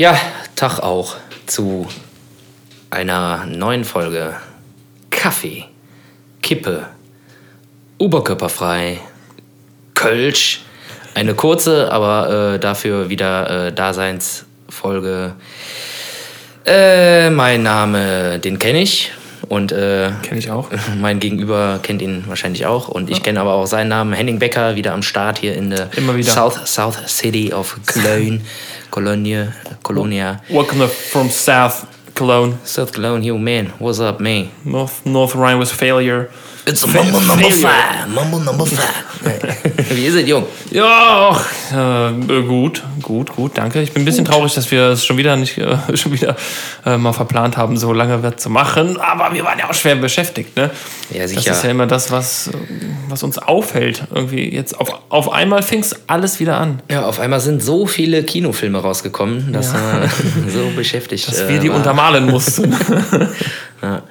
Ja, Tag auch zu einer neuen Folge Kaffee, Kippe, Oberkörperfrei, Kölsch. Eine kurze, aber äh, dafür wieder äh, Daseinsfolge. Äh, mein Name, den kenne ich. Und äh, Kenne ich auch. mein Gegenüber kennt ihn wahrscheinlich auch. Und ich kenne aber auch seinen Namen, Henning Becker, wieder am Start hier in der Immer wieder. South, South City of Cologne. Cologne, Colonia. Welcome from South Cologne, South Cologne, yo man, what's up, man? North North Rhine-Westphalia. It's mumble number five, mumble number five. Wie ist es, Jung? Ja, ach, äh, gut, gut, gut, danke. Ich bin ein bisschen traurig, dass wir es schon wieder nicht äh, schon wieder äh, mal verplant haben, so lange wird zu machen. Aber wir waren ja auch schwer beschäftigt, ne? Ja, Das sicher. ist ja immer das, was, äh, was uns auffällt. Irgendwie jetzt auf, auf einmal fing es alles wieder an. Ja, auf einmal sind so viele Kinofilme rausgekommen, dass man so beschäftigt Dass äh, wir die war. untermalen mussten. Ja.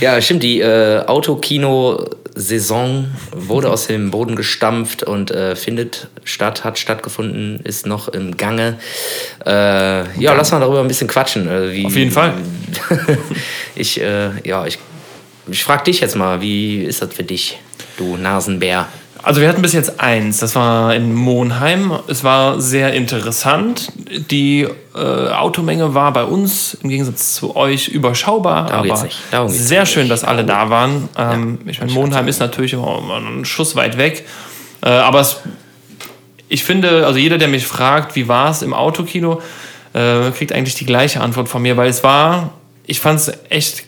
ja, stimmt, die äh, Autokino-Saison wurde aus dem Boden gestampft und äh, findet statt, hat stattgefunden, ist noch im Gange. Äh, ja, lass mal darüber ein bisschen quatschen. Äh, wie, Auf jeden Fall. ich, äh, ja, ich, ich frag dich jetzt mal, wie ist das für dich, du Nasenbär? Also wir hatten bis jetzt eins, das war in Monheim. Es war sehr interessant. Die äh, Automenge war bei uns im Gegensatz zu euch überschaubar, Darum aber. Darum sehr schön, dass alle da waren. Ähm, ich meine, Monheim ist natürlich auch immer einen Schuss weit weg, äh, aber es, ich finde, also jeder, der mich fragt, wie war es im Autokino, äh, kriegt eigentlich die gleiche Antwort von mir, weil es war, ich fand es echt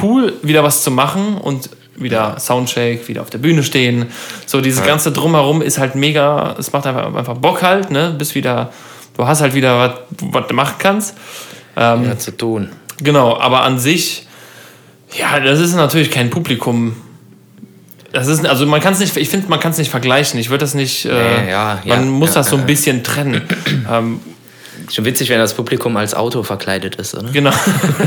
cool, wieder was zu machen und wieder Soundcheck, wieder auf der Bühne stehen. So dieses ganze Drumherum ist halt mega, es macht einfach, einfach Bock halt, ne? Bist wieder, du hast halt wieder was, was du machen kannst. Ähm, Ja, zu tun. Genau, aber an sich, ja, das ist natürlich kein Publikum. Das ist, also man kann es nicht, ich finde, man kann es nicht vergleichen. Ich würde das nicht, äh, ja, ja, man muss ja, das so ein ja. bisschen trennen. ähm, Schon witzig, wenn das Publikum als Auto verkleidet ist, oder? genau.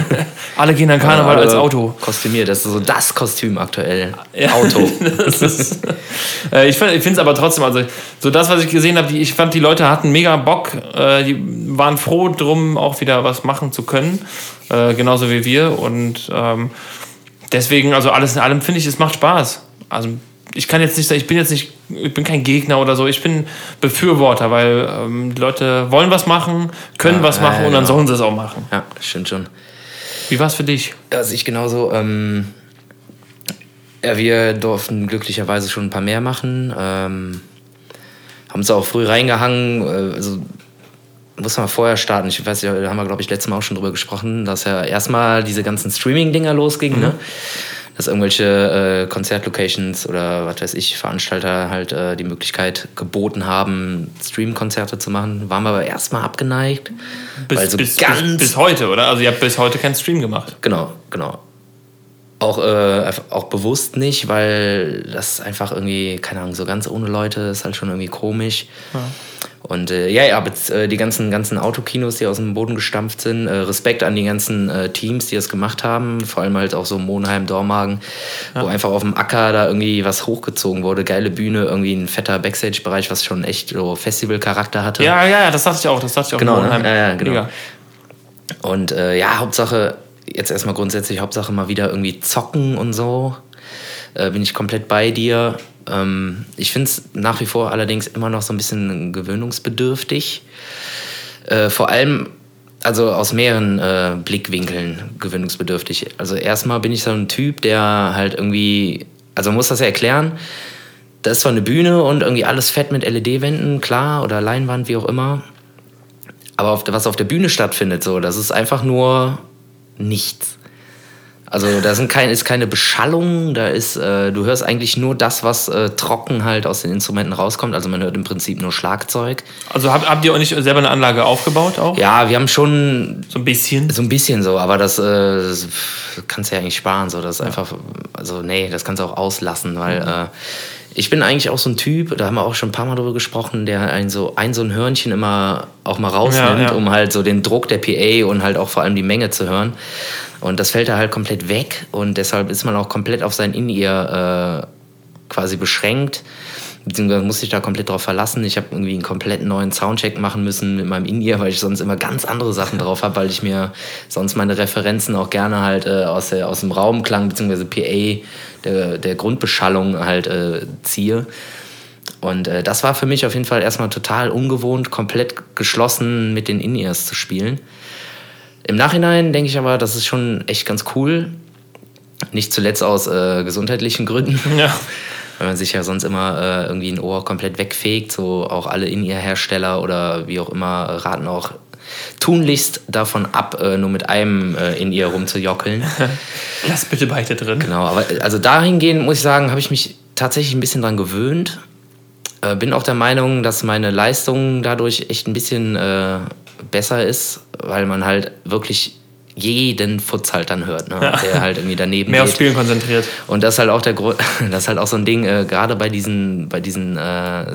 Alle gehen an Karneval als Auto. Kostümiert, das ist so das Kostüm aktuell. Ja. Auto. Ist, äh, ich finde es aber trotzdem, also so das, was ich gesehen habe, ich fand, die Leute hatten mega Bock, äh, die waren froh drum, auch wieder was machen zu können, äh, genauso wie wir. Und ähm, deswegen, also alles in allem finde ich, es macht Spaß. Also ich kann jetzt nicht sagen, ich bin jetzt nicht, ich bin kein Gegner oder so, ich bin Befürworter, weil ähm, die Leute wollen was machen, können Ja, was machen ja, und dann genau. sollen sie es auch machen. Ja, stimmt schon. Wie war es für dich? Also ich genauso. Ähm, ja, wir durften glücklicherweise schon ein paar mehr machen. Ähm, haben uns auch früh reingehangen. äh, Also muss man vorher starten. Ich weiß ja, da haben wir, glaube ich, letztes Mal auch schon drüber gesprochen, dass ja erstmal diese ganzen Streaming-Dinger losgingen, ne? Dass irgendwelche äh, Konzertlocations oder was weiß ich, Veranstalter halt äh, die Möglichkeit geboten haben, Stream-Konzerte zu machen. Waren wir aber erstmal abgeneigt. Bis, so bis, ganz bis, bis heute, oder? Also ihr habt bis heute keinen Stream gemacht. Genau, genau. Auch, äh, auch bewusst nicht, weil das einfach irgendwie, keine Ahnung, so ganz ohne Leute ist halt schon irgendwie komisch. Und äh, ja, ja, aber äh, die ganzen, ganzen Autokinos, die aus dem Boden gestampft sind, äh, Respekt an die ganzen äh, Teams, die das gemacht haben, vor allem halt auch so Monheim, Dormagen, wo einfach auf dem Acker da irgendwie was hochgezogen wurde, geile Bühne, irgendwie ein fetter Backstage-Bereich, was schon echt so Festival-Charakter hatte. Ja, ja, ja, das dachte ich auch. Das dachte ich auch. Genau, ne? Monheim. Ja, ja, genau. Mega. Und äh, ja, Hauptsache, jetzt erstmal grundsätzlich, Hauptsache mal wieder irgendwie zocken und so. Äh, bin ich komplett bei dir. Ähm, ich finde es nach wie vor allerdings immer noch so ein bisschen gewöhnungsbedürftig. Äh, vor allem, also aus mehreren äh, Blickwinkeln gewöhnungsbedürftig. Also erstmal bin ich so ein Typ, der halt irgendwie, also muss das ja erklären, da ist zwar eine Bühne und irgendwie alles fett mit LED-Wänden, klar, oder Leinwand, wie auch immer. Aber auf, was auf der Bühne stattfindet, so, das ist einfach nur nichts. Also da sind kein, ist keine Beschallung, da ist, äh, du hörst eigentlich nur das, was äh, trocken halt aus den Instrumenten rauskommt. Also man hört im Prinzip nur Schlagzeug. Also habt, habt ihr auch nicht selber eine Anlage aufgebaut auch? Ja, wir haben schon So ein bisschen. so ein bisschen so, aber das, äh, das kannst du ja eigentlich sparen. So. Das ist einfach, also nee, das kannst du auch auslassen, weil äh, ich bin eigentlich auch so ein Typ, da haben wir auch schon ein paar Mal drüber gesprochen, der ein so ein, so ein Hörnchen immer auch mal rausnimmt, Ja, ja. um halt so den Druck der PA und halt auch vor allem die Menge zu hören. Und das fällt da halt komplett weg und deshalb ist man auch komplett auf sein In-Ear äh, quasi beschränkt. Beziehungsweise musste ich da komplett drauf verlassen. Ich habe irgendwie einen komplett neuen Soundcheck machen müssen mit meinem In-Ear, weil ich sonst immer ganz andere Sachen drauf habe, weil ich mir sonst meine Referenzen auch gerne halt äh, aus, der, aus dem Raumklang beziehungsweise PA, der, der Grundbeschallung halt äh, ziehe. Und äh, das war für mich auf jeden Fall erstmal total ungewohnt, komplett geschlossen mit den In-Ears zu spielen. Im Nachhinein denke ich aber, das ist schon echt ganz cool. Nicht zuletzt aus äh, gesundheitlichen Gründen. Ja. Weil man sich ja sonst immer äh, irgendwie ein Ohr komplett wegfegt. So auch alle In-Ear-Hersteller oder wie auch immer raten auch tunlichst davon ab, äh, nur mit einem äh, in ihr rumzujockeln. Lass bitte beide drin. Genau, aber also dahingehend muss ich sagen, habe ich mich tatsächlich ein bisschen dran gewöhnt. Äh, bin auch der Meinung, dass meine Leistung dadurch echt ein bisschen äh, besser ist, weil man halt wirklich jeden Futz halt dann hört, ne? Ja. der halt irgendwie daneben Mehr geht. aufs Spielen konzentriert. Und das ist halt auch der Grund, das ist halt auch so ein Ding, äh, gerade bei diesen, bei diesen äh,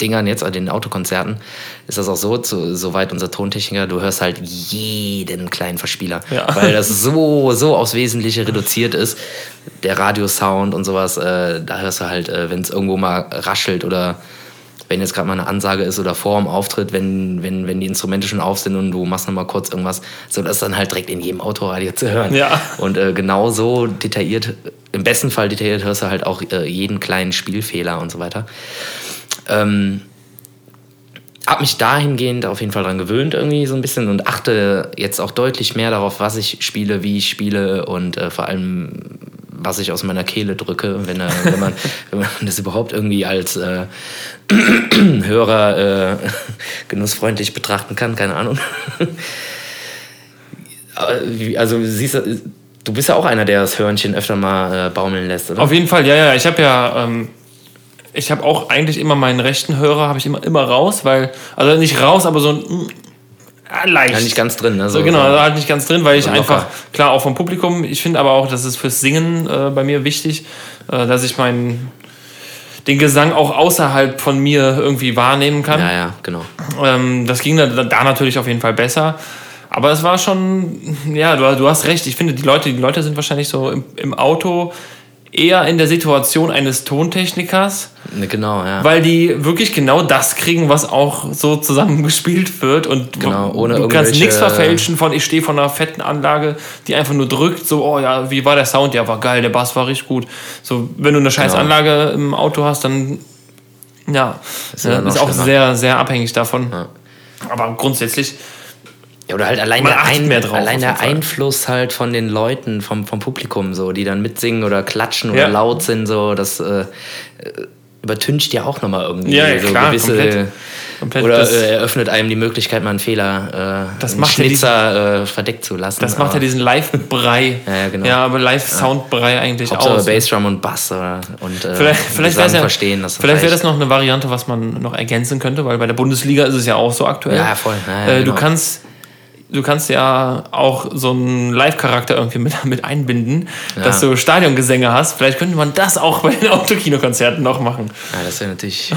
Dingern jetzt, an den Autokonzerten, ist das auch so, zu, soweit unser Tontechniker, du hörst halt jeden kleinen Verspieler, ja. weil das so, so aufs Wesentliche reduziert ist. Der Radiosound und sowas, äh, da hörst du halt, äh, wenn es irgendwo mal raschelt oder wenn jetzt gerade mal eine Ansage ist oder vor dem Auftritt, wenn, wenn, wenn die Instrumente schon auf sind und du machst noch mal kurz irgendwas, so das ist dann halt direkt in jedem Autoradio zu hören. Ja. Und äh, genau so detailliert, im besten Fall detailliert hörst du halt auch äh, jeden kleinen Spielfehler und so weiter. Ähm, habe mich dahingehend auf jeden Fall dran gewöhnt irgendwie so ein bisschen und achte jetzt auch deutlich mehr darauf, was ich spiele, wie ich spiele und äh, vor allem was ich aus meiner Kehle drücke, wenn, wenn, man, wenn man das überhaupt irgendwie als äh, Hörer äh, genussfreundlich betrachten kann, keine Ahnung. also siehst du, du bist ja auch einer, der das Hörnchen öfter mal äh, baumeln lässt, oder? Auf jeden Fall, ja, ja. Ich habe ja ähm, ich habe auch eigentlich immer meinen rechten Hörer, habe ich immer, immer raus, weil, also nicht raus, aber so ein leicht. Ja, nicht ganz drin. Ne? So, genau, so halt nicht ganz drin, weil ich einfach, klar, auch vom Publikum, ich finde aber auch, das ist fürs Singen äh, bei mir wichtig, äh, dass ich meinen den Gesang auch außerhalb von mir irgendwie wahrnehmen kann. Ja, ja, genau. Ähm, das ging da, da natürlich auf jeden Fall besser. Aber es war schon, ja, du, du hast recht. Ich finde, die Leute, die Leute sind wahrscheinlich so im, im Auto eher in der Situation eines Tontechnikers. Ne, genau, ja. Weil die wirklich genau das kriegen, was auch so zusammengespielt wird. Und genau, ohne du kannst nichts verfälschen von, ich stehe von einer fetten Anlage, die einfach nur drückt, so, oh ja, wie war der Sound? Ja, war geil, der Bass war richtig gut. So, wenn du eine scheiß genau. Anlage im Auto hast, dann ja, ist, ja, ist auch sehr, sehr abhängig davon. Ja. Aber grundsätzlich ja, oder halt allein, der, ein, drauf, allein der Einfluss halt von den Leuten, vom, vom Publikum, so, die dann mitsingen oder klatschen oder ja. laut sind, so, das äh, äh übertüncht ja auch nochmal irgendwie ja, ja, so klar, gewisse. Komplett, komplett oder äh, eröffnet einem die Möglichkeit, mal einen Fehler, äh, das einen macht Schnitzer diesen, äh, verdeckt zu lassen. Das macht ja diesen Live-Brei. ja, genau. Ja, aber Live-Sound-Brei eigentlich Hauptsache aus. Bassdrum und Bass oder, und äh, vielleicht, vielleicht ja, verstehen. Das vielleicht wäre das noch eine Variante, was man noch ergänzen könnte, weil bei der Bundesliga ist es ja auch so aktuell. Ja, voll. Äh, genau. Du kannst du kannst ja auch so einen Live-Charakter irgendwie mit, mit einbinden, ja. dass du Stadiongesänge hast. Vielleicht könnte man das auch bei den Autokinokonzerten noch machen. Ja, das wäre natürlich.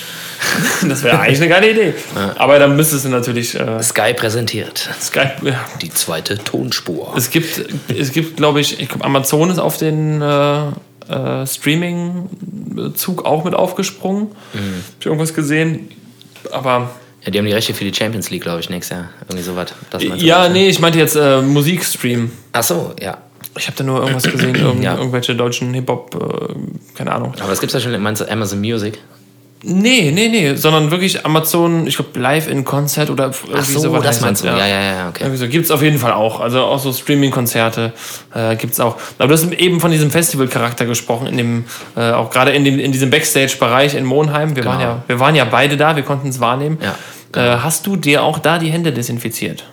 das wäre eigentlich eine geile Idee. Ja. Aber dann müsstest du natürlich. Äh, Sky präsentiert. Sky, ja. Die zweite Tonspur. Es gibt, es gibt glaube ich, ich glaub, Amazon ist auf den äh, äh, Streaming-Zug auch mit aufgesprungen. Mhm. Hab ich irgendwas gesehen. Aber ja, die haben die Rechte für die Champions League, glaube ich, nächstes Jahr. Irgendwie sowas. Ja, nee, ich meinte jetzt äh, Musikstream. Ach so, ja. Ich habe da nur irgendwas gesehen, irgend, ja. irgendwelche deutschen Hip-Hop, äh, keine Ahnung. Aber das gibt es ja schon, meinst du Amazon Music? Nee, nee, nee, sondern wirklich Amazon, ich glaube, live in Konzert oder irgendwie Ach so, sowas. das meinst du, ja, ja, ja, okay. so. Gibt es auf jeden Fall auch. Also auch so Streaming-Konzerte äh, gibt es auch. Aber du hast eben von diesem Festival-Charakter gesprochen, in dem, äh, auch gerade in, in diesem Backstage-Bereich in Monheim. Wir, genau. waren ja, wir waren ja beide da, wir konnten es wahrnehmen. Ja. Äh, hast du dir auch da die Hände desinfiziert?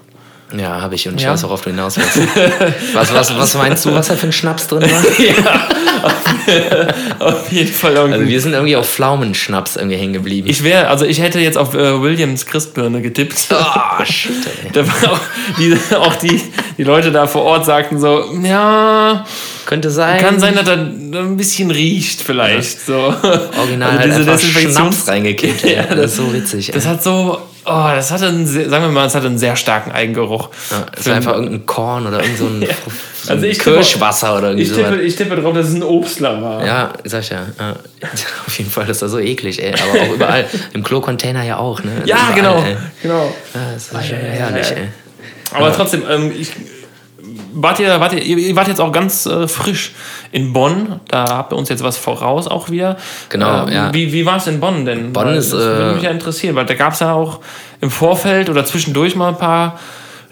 Ja, habe ich und ich ja. weiß, worauf du hinaus willst. was, was, was meinst du, was da für ein Schnaps drin war? ja, auf, auf, jeden Fall irgendwie. Also wir sind irgendwie auf Pflaumenschnaps irgendwie hängen geblieben. Ich wäre, also ich hätte jetzt auf äh, Williams Christbirne getippt. Oh, shit. Da war auch, die, auch die, die Leute da vor Ort sagten so, ja... Könnte sein. Kann sein, dass er ein bisschen riecht vielleicht. Ja. So. Original also diese halt Schnaps reingekippt. ja, das, das ist so witzig. Das ey. hat so Oh, das hatte einen, sehr- sagen wir mal, es hatte einen sehr starken Eigengeruch. Ja, es war einfach irgendein Korn oder irgend so ein, so ein Also ich tippe- Kirschwasser oder irgendwie Ich tippe, ich tippe drauf, dass es ein Obstler war. Ja, sag ich ja. ja. Auf jeden Fall, das war so eklig, ey. Aber auch überall. Im Klo-Container ja auch, ne? Ja, Überall, genau. Ey. genau. Ja, das war schon herrlich, ey. Aber trotzdem, ähm, ich, wart ihr, wart ihr, ihr wart jetzt auch ganz äh, frisch in Bonn. Da habt ihr uns jetzt was voraus auch wieder. Genau, Ähm, ja. Wie, wie war es in Bonn denn? Bonn Weil ist, Das würde äh, mich ja interessieren, weil da gab es ja auch im Vorfeld oder zwischendurch mal ein paar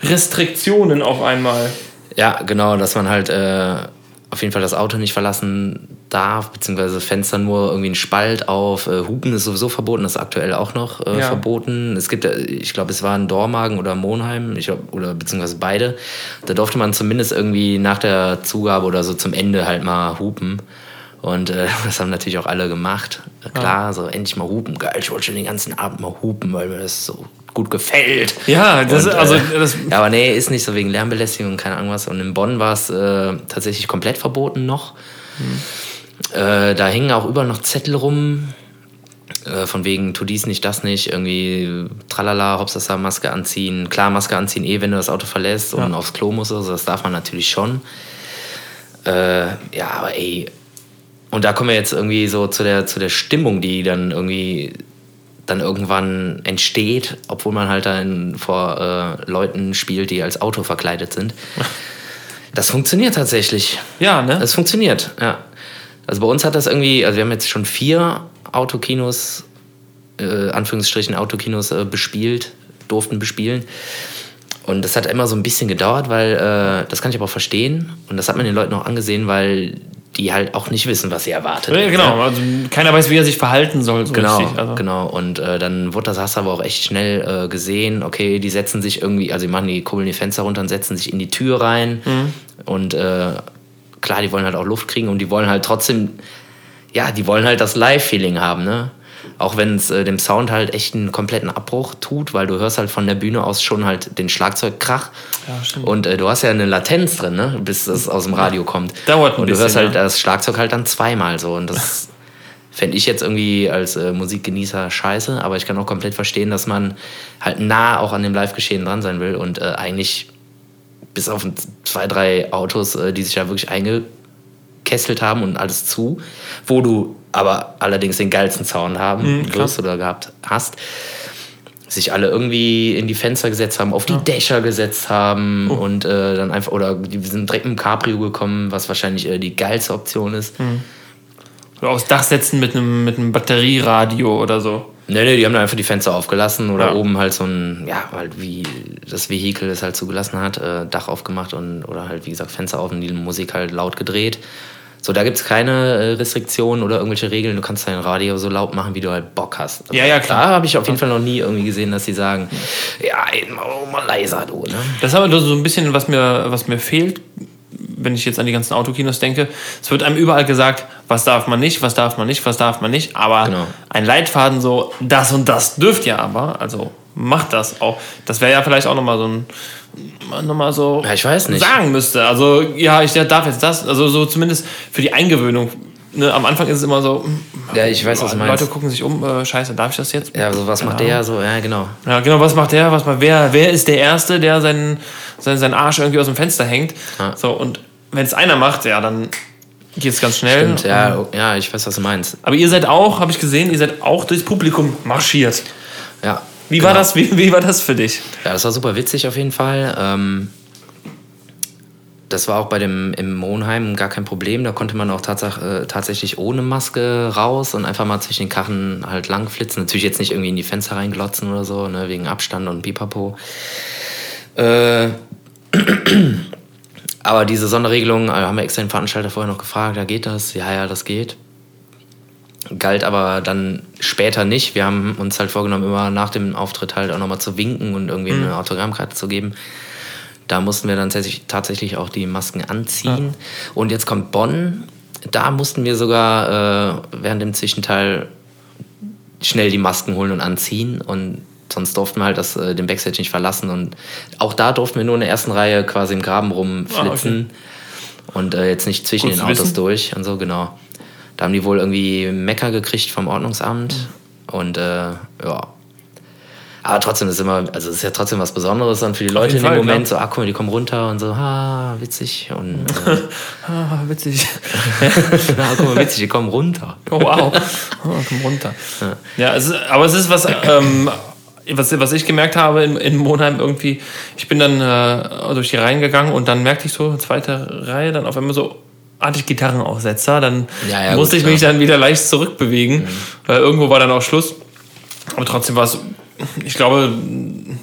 Restriktionen auf einmal. Ja, genau, dass man halt äh, auf jeden Fall das Auto nicht verlassen darf, beziehungsweise Fenster nur irgendwie ein Spalt auf. Äh, Hupen ist sowieso verboten, das ist aktuell auch noch äh, Ja. verboten. Es gibt, äh, ich glaube, es war in Dormagen oder Monheim, ich glaub, oder beziehungsweise beide. Da durfte man zumindest irgendwie nach der Zugabe oder so zum Ende halt mal hupen. Und äh, das haben natürlich auch alle gemacht. Äh, Klar, so endlich mal hupen. Geil, ich wollte schon den ganzen Abend mal hupen, weil mir das so gut gefällt. Ja, das, Und, also äh, das, ja, aber nee, ist nicht so wegen Lärmbelästigung, keine Ahnung was. Und in Bonn war es äh, tatsächlich komplett verboten noch. Äh, da hingen auch überall noch Zettel rum. Äh, von wegen, tu dies nicht, das nicht, irgendwie tralala, Hauptsache Maske anziehen. Klar, Maske anziehen eh, wenn du das Auto verlässt und aufs Klo musst, also das darf man natürlich schon. Äh, ja, aber ey, und da kommen wir jetzt irgendwie so zu der, zu der Stimmung, die dann irgendwie dann irgendwann entsteht, obwohl man halt dann vor äh, Leuten spielt, die als Auto verkleidet sind. Das funktioniert tatsächlich. ja, ne? Es funktioniert, ja. Also bei uns hat das irgendwie, also wir haben jetzt schon vier Autokinos, äh, Anführungsstrichen Autokinos äh, bespielt, durften bespielen. Und das hat immer so ein bisschen gedauert, weil äh, das kann ich aber auch verstehen. Und das hat man den Leuten auch angesehen, weil die halt auch nicht wissen, was sie erwartet. ja, genau, also keiner weiß, wie er sich verhalten soll. So Genau, richtig. Also, genau. Und äh, dann wurde das hast du aber auch echt schnell äh, gesehen. Okay, die setzen sich irgendwie, also die machen die kurbeln die Fenster runter und setzen sich in die Tür rein. Mhm. Und äh, klar, die wollen halt auch Luft kriegen und die wollen halt trotzdem, ja, die wollen halt das Live-Feeling haben, ne? Auch wenn es äh, dem Sound halt echt einen kompletten Abbruch tut, weil du hörst halt von der Bühne aus schon halt den Schlagzeugkrach. Ja. Und äh, du hast ja eine Latenz drin, ne? bis das aus dem Radio kommt. Dauert ein Und du bisschen, hörst halt ja. das Schlagzeug halt dann zweimal so. Und das fände ich jetzt irgendwie als äh, Musikgenießer scheiße, aber ich kann auch komplett verstehen, dass man halt nah auch an dem Live-Geschehen dran sein will und äh, eigentlich bis auf zwei, drei Autos, äh, die sich da wirklich eingekesselt haben und alles zu, wo du aber allerdings den geilsten Sound haben Mhm, oder gehabt hast, sich alle irgendwie in die Fenster gesetzt haben, auf die Dächer gesetzt haben Oh. und äh, dann einfach, oder die sind direkt mit dem Cabrio gekommen, was wahrscheinlich äh, die geilste Option ist. Mhm. so aufs Dach setzen mit einem, mit einem Batterieradio oder so. Nee, nee, die haben dann einfach die Fenster aufgelassen oder Ja. oben halt so ein, ja, halt wie das Vehikel es halt zugelassen hat, äh, Dach aufgemacht und oder halt, wie gesagt, Fenster auf und die Musik halt laut gedreht. So, da gibt es keine äh, Restriktionen oder irgendwelche Regeln. Du kannst dein Radio so laut machen, wie du halt Bock hast. Also Ja, ja, klar. Da habe ich auf jeden Fall noch nie irgendwie gesehen, dass sie sagen, ja, ey, doch mal leiser, du, ne? Das ist aber so ein bisschen, was mir, was mir fehlt, wenn ich jetzt an die ganzen Autokinos denke. Es wird einem überall gesagt, was darf man nicht, was darf man nicht, was darf man nicht. Aber Genau. ein Leitfaden so, das und das dürft ihr aber. Also macht das auch. Das wäre ja vielleicht auch nochmal so ein nochmal so Ja, ich weiß nicht. sagen müsste. Also, ja, ich darf jetzt das. Also so zumindest für die Eingewöhnung. Ne, am Anfang ist es immer so, hm, Ja, ich weiß, was du meinst. Leute gucken sich um, äh, scheiße, darf ich das jetzt? Ja, so was macht Keine der so, ja, genau. Ja, genau, was macht der? Was macht, wer, wer ist der Erste, der seinen, seinen, seinen Arsch irgendwie aus dem Fenster hängt? Ja. So, und wenn es einer macht, ja, dann geht es ganz schnell. Und ja, ja, ich weiß, was du meinst. Aber ihr seid auch, habe ich gesehen, ihr seid auch durchs Publikum marschiert. Ja. Wie war genau. das? Wie, wie war das für dich? Ja, das war super witzig auf jeden Fall. Ähm, das war auch bei dem im Monheim gar kein Problem. Da konnte man auch tatsach, äh, tatsächlich ohne Maske raus und einfach mal zwischen den Karren halt lang flitzen. Natürlich jetzt nicht irgendwie in die Fenster reinglotzen oder so, ne, wegen Abstand und Pipapo. Äh, aber diese Sonderregelung, äh, haben wir extra den Veranstalter vorher noch gefragt, ja geht das? Ja, ja, das geht. Galt aber dann später nicht. Wir haben uns halt vorgenommen, immer nach dem Auftritt halt auch nochmal zu winken und irgendwie eine Autogrammkarte zu geben. Da mussten wir dann tatsächlich, auch die Masken anziehen. Und jetzt kommt Bonn. Da mussten wir sogar äh, während dem Zwischenteil schnell die Masken holen und anziehen. Und sonst durften wir halt das, äh, den Backstage nicht verlassen. Und auch da durften wir nur in der ersten Reihe quasi im Graben rumflitzen. Und äh, jetzt nicht zwischen Gut den Autos wissen. durch und so, genau. Da haben die wohl irgendwie Mecker gekriegt vom Ordnungsamt. Und äh, ja. Aber trotzdem ist immer, also es ist ja trotzdem was Besonderes dann für die Leute in dem Fall, Moment. klar. So, ah, guck mal, die kommen runter und so, ah, witzig. Und äh, Ah, witzig. ah, guck mal, witzig, die kommen runter. Oh, wow. Oh, komm runter. Ja, es ist, aber es ist was, ähm, was, was ich gemerkt habe in, in Monheim irgendwie. Ich bin dann äh, durch die Reihen gegangen und dann merkte ich so, zweite Reihe, dann auf einmal so hatte ich Gitarrenaufsetzer. Dann Ja, ja, musste gut, ich mich klar. dann wieder leicht zurückbewegen, weil irgendwo war dann auch Schluss. Aber trotzdem war es, ich glaube,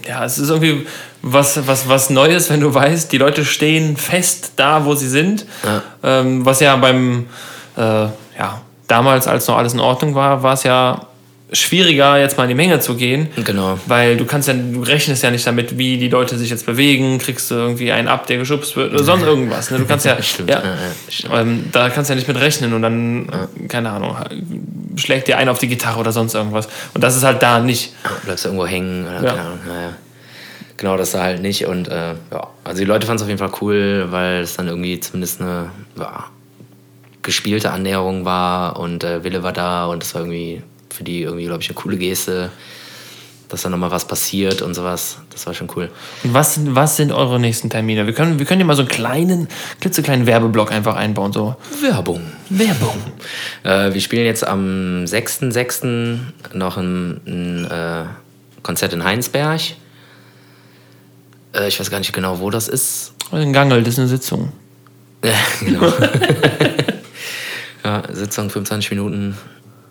ja, es ist irgendwie was, was, was Neues, wenn du weißt, die Leute stehen fest da, wo sie sind. Ja. Ähm, was ja beim, äh, ja, damals, als noch alles in Ordnung war, war es ja schwieriger, jetzt mal in die Menge zu gehen. Genau. Weil du kannst ja, du rechnest ja nicht damit, wie die Leute sich jetzt bewegen, kriegst du irgendwie einen ab, der geschubst wird oder sonst irgendwas. Ne? Du kannst ja, ja, Ja, ähm, da kannst du ja nicht mit rechnen und dann, keine Ahnung, schlägt dir einer auf die Gitarre oder sonst irgendwas. Und das ist halt da nicht. Bleibst du irgendwo hängen oder keine Ahnung. Naja. Genau, das da halt nicht. Und äh, ja, also die Leute fanden es auf jeden Fall cool, weil es dann irgendwie zumindest eine ja, gespielte Annäherung war und äh, Wille war da und es war irgendwie für die irgendwie, glaube ich, eine coole Geste, dass da nochmal was passiert und sowas. Das war schon cool. Und was, sind- was sind eure nächsten Termine? Wir können, wir können ja mal so einen kleinen, klitzekleinen Werbeblock einfach einbauen. So. Werbung. Werbung. Äh, wir spielen jetzt am 6.6. noch ein, ein äh, Konzert in Heinsberg. Äh, ich weiß gar nicht genau, wo das ist. Ein Gangel, das ist eine Sitzung. Ja, genau. ja, Sitzung 25 Minuten.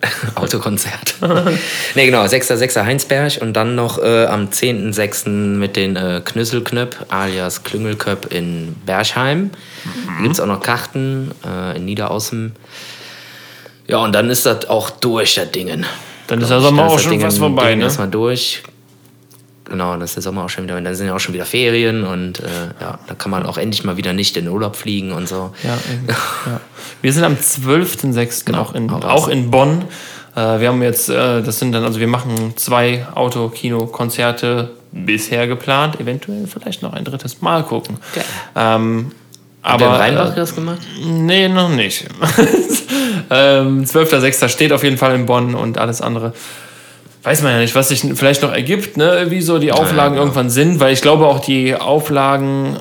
Autokonzert. ne, genau, 6.6. Heinsberg und dann noch äh, am 10.6. mit den äh, Knüsselknöpp alias Klüngelköpp in Bergheim. Da gibt es auch noch Karten äh, in Niederaußen. Ja, und dann ist das auch durch, das Dingen. Dann ist Sommer dann auch das schon Ding- fast vorbei, Ding ne? Erstmal durch. Genau, dann ist der Sommer auch schon wieder, dann sind ja auch schon wieder Ferien und äh, ja, da kann man auch endlich mal wieder nicht in den Urlaub fliegen und so. Ja, ja. Wir sind am 12.06. Genau, auch, in, auch in Bonn. Äh, wir haben jetzt, äh, das sind dann, also wir machen zwei Autokino-Konzerte bisher geplant, eventuell vielleicht noch ein drittes Mal gucken. Geil. Ähm, Hat der in aber Rheinbach äh, das gemacht? nee, noch nicht. ähm, 12.06. steht auf jeden Fall in Bonn und alles andere. Weiß man ja nicht, was sich vielleicht noch ergibt, ne? wie so die Auflagen genau. irgendwann sind, weil ich glaube auch die Auflagen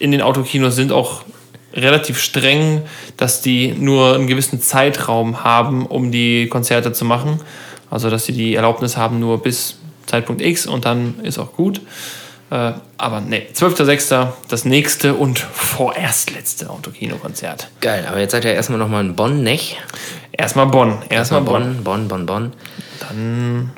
in den Autokinos sind auch relativ streng, dass die nur einen gewissen Zeitraum haben, um die Konzerte zu machen. Also dass sie die Erlaubnis haben nur bis Zeitpunkt X und dann ist auch gut. Äh, aber nee, 12.06. das nächste und vorerst letzte Autokino-Konzert. Geil, aber jetzt seid ihr erstmal nochmal in Bonn, nicht? Erstmal Bonn. Erstmal Erstmal Bonn. Bonn, Bonn, Bonn, Bonn.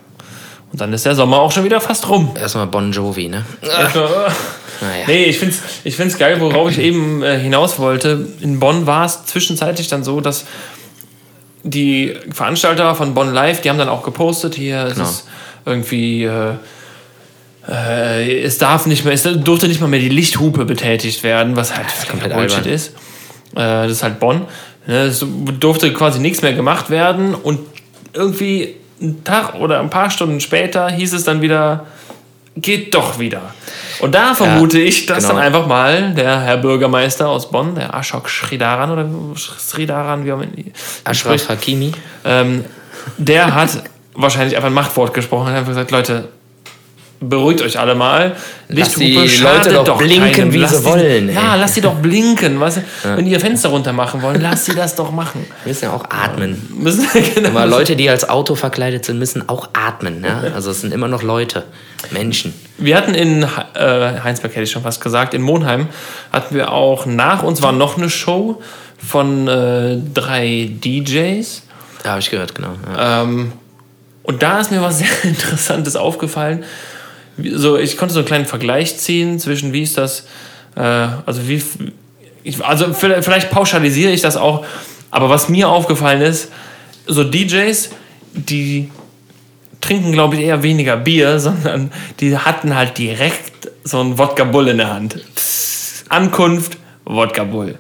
Und dann ist der Sommer auch schon wieder fast rum. Erstmal Bon Jovi, ne? Naja. Nee, ich find's, ich find's geil, worauf ich eben äh, hinaus wollte. In Bonn war es zwischenzeitlich dann so, dass die Veranstalter von Bonn Live, die haben dann auch gepostet, hier es Genau. ist irgendwie, äh, äh, es darf nicht mehr, es durfte nicht mal mehr die Lichthupe betätigt werden, was halt komplett Bullshit albern. ist. Äh, das ist halt Bonn. Ne, Es durfte quasi nichts mehr gemacht werden und irgendwie einen Tag oder ein paar Stunden später hieß es dann wieder, geht doch wieder. Und da vermute ich, dass genau. dann einfach mal der Herr Bürgermeister aus Bonn, der Ashok Sridaran oder Sridaran, wie auch immer Ashraf spricht, Hakimi. ähm, der hat wahrscheinlich einfach ein Machtwort gesprochen und hat einfach gesagt, Leute, beruhigt euch alle mal. Lass Lichthupe die schadet Leute doch blinken, keinem. wie Lass sie die, wollen, Ja, ey. lass sie doch blinken. Was, Wenn die ihr Fenster runter machen wollen, lass sie das doch machen. Wir müssen ja auch atmen. Müssen, genau. Aber Leute, die als Auto verkleidet sind, müssen auch atmen. Ne? Also es sind immer noch Leute, Menschen. Wir hatten in äh, Heinsberg, hätte ich schon fast gesagt, in Monheim hatten wir auch nach uns war noch eine Show von äh, drei DJs. Da habe ich gehört, genau. Ja. Ähm, und da ist mir was sehr Interessantes aufgefallen. So, ich konnte so einen kleinen Vergleich ziehen zwischen wie ist das, äh, also wie, ich, also vielleicht vielleicht pauschalisiere ich das auch, aber was mir aufgefallen ist, so DJs, die trinken, glaube ich, eher weniger Bier, sondern die hatten halt direkt so einen Wodka Bull in der Hand. Ankunft, Wodka Bull.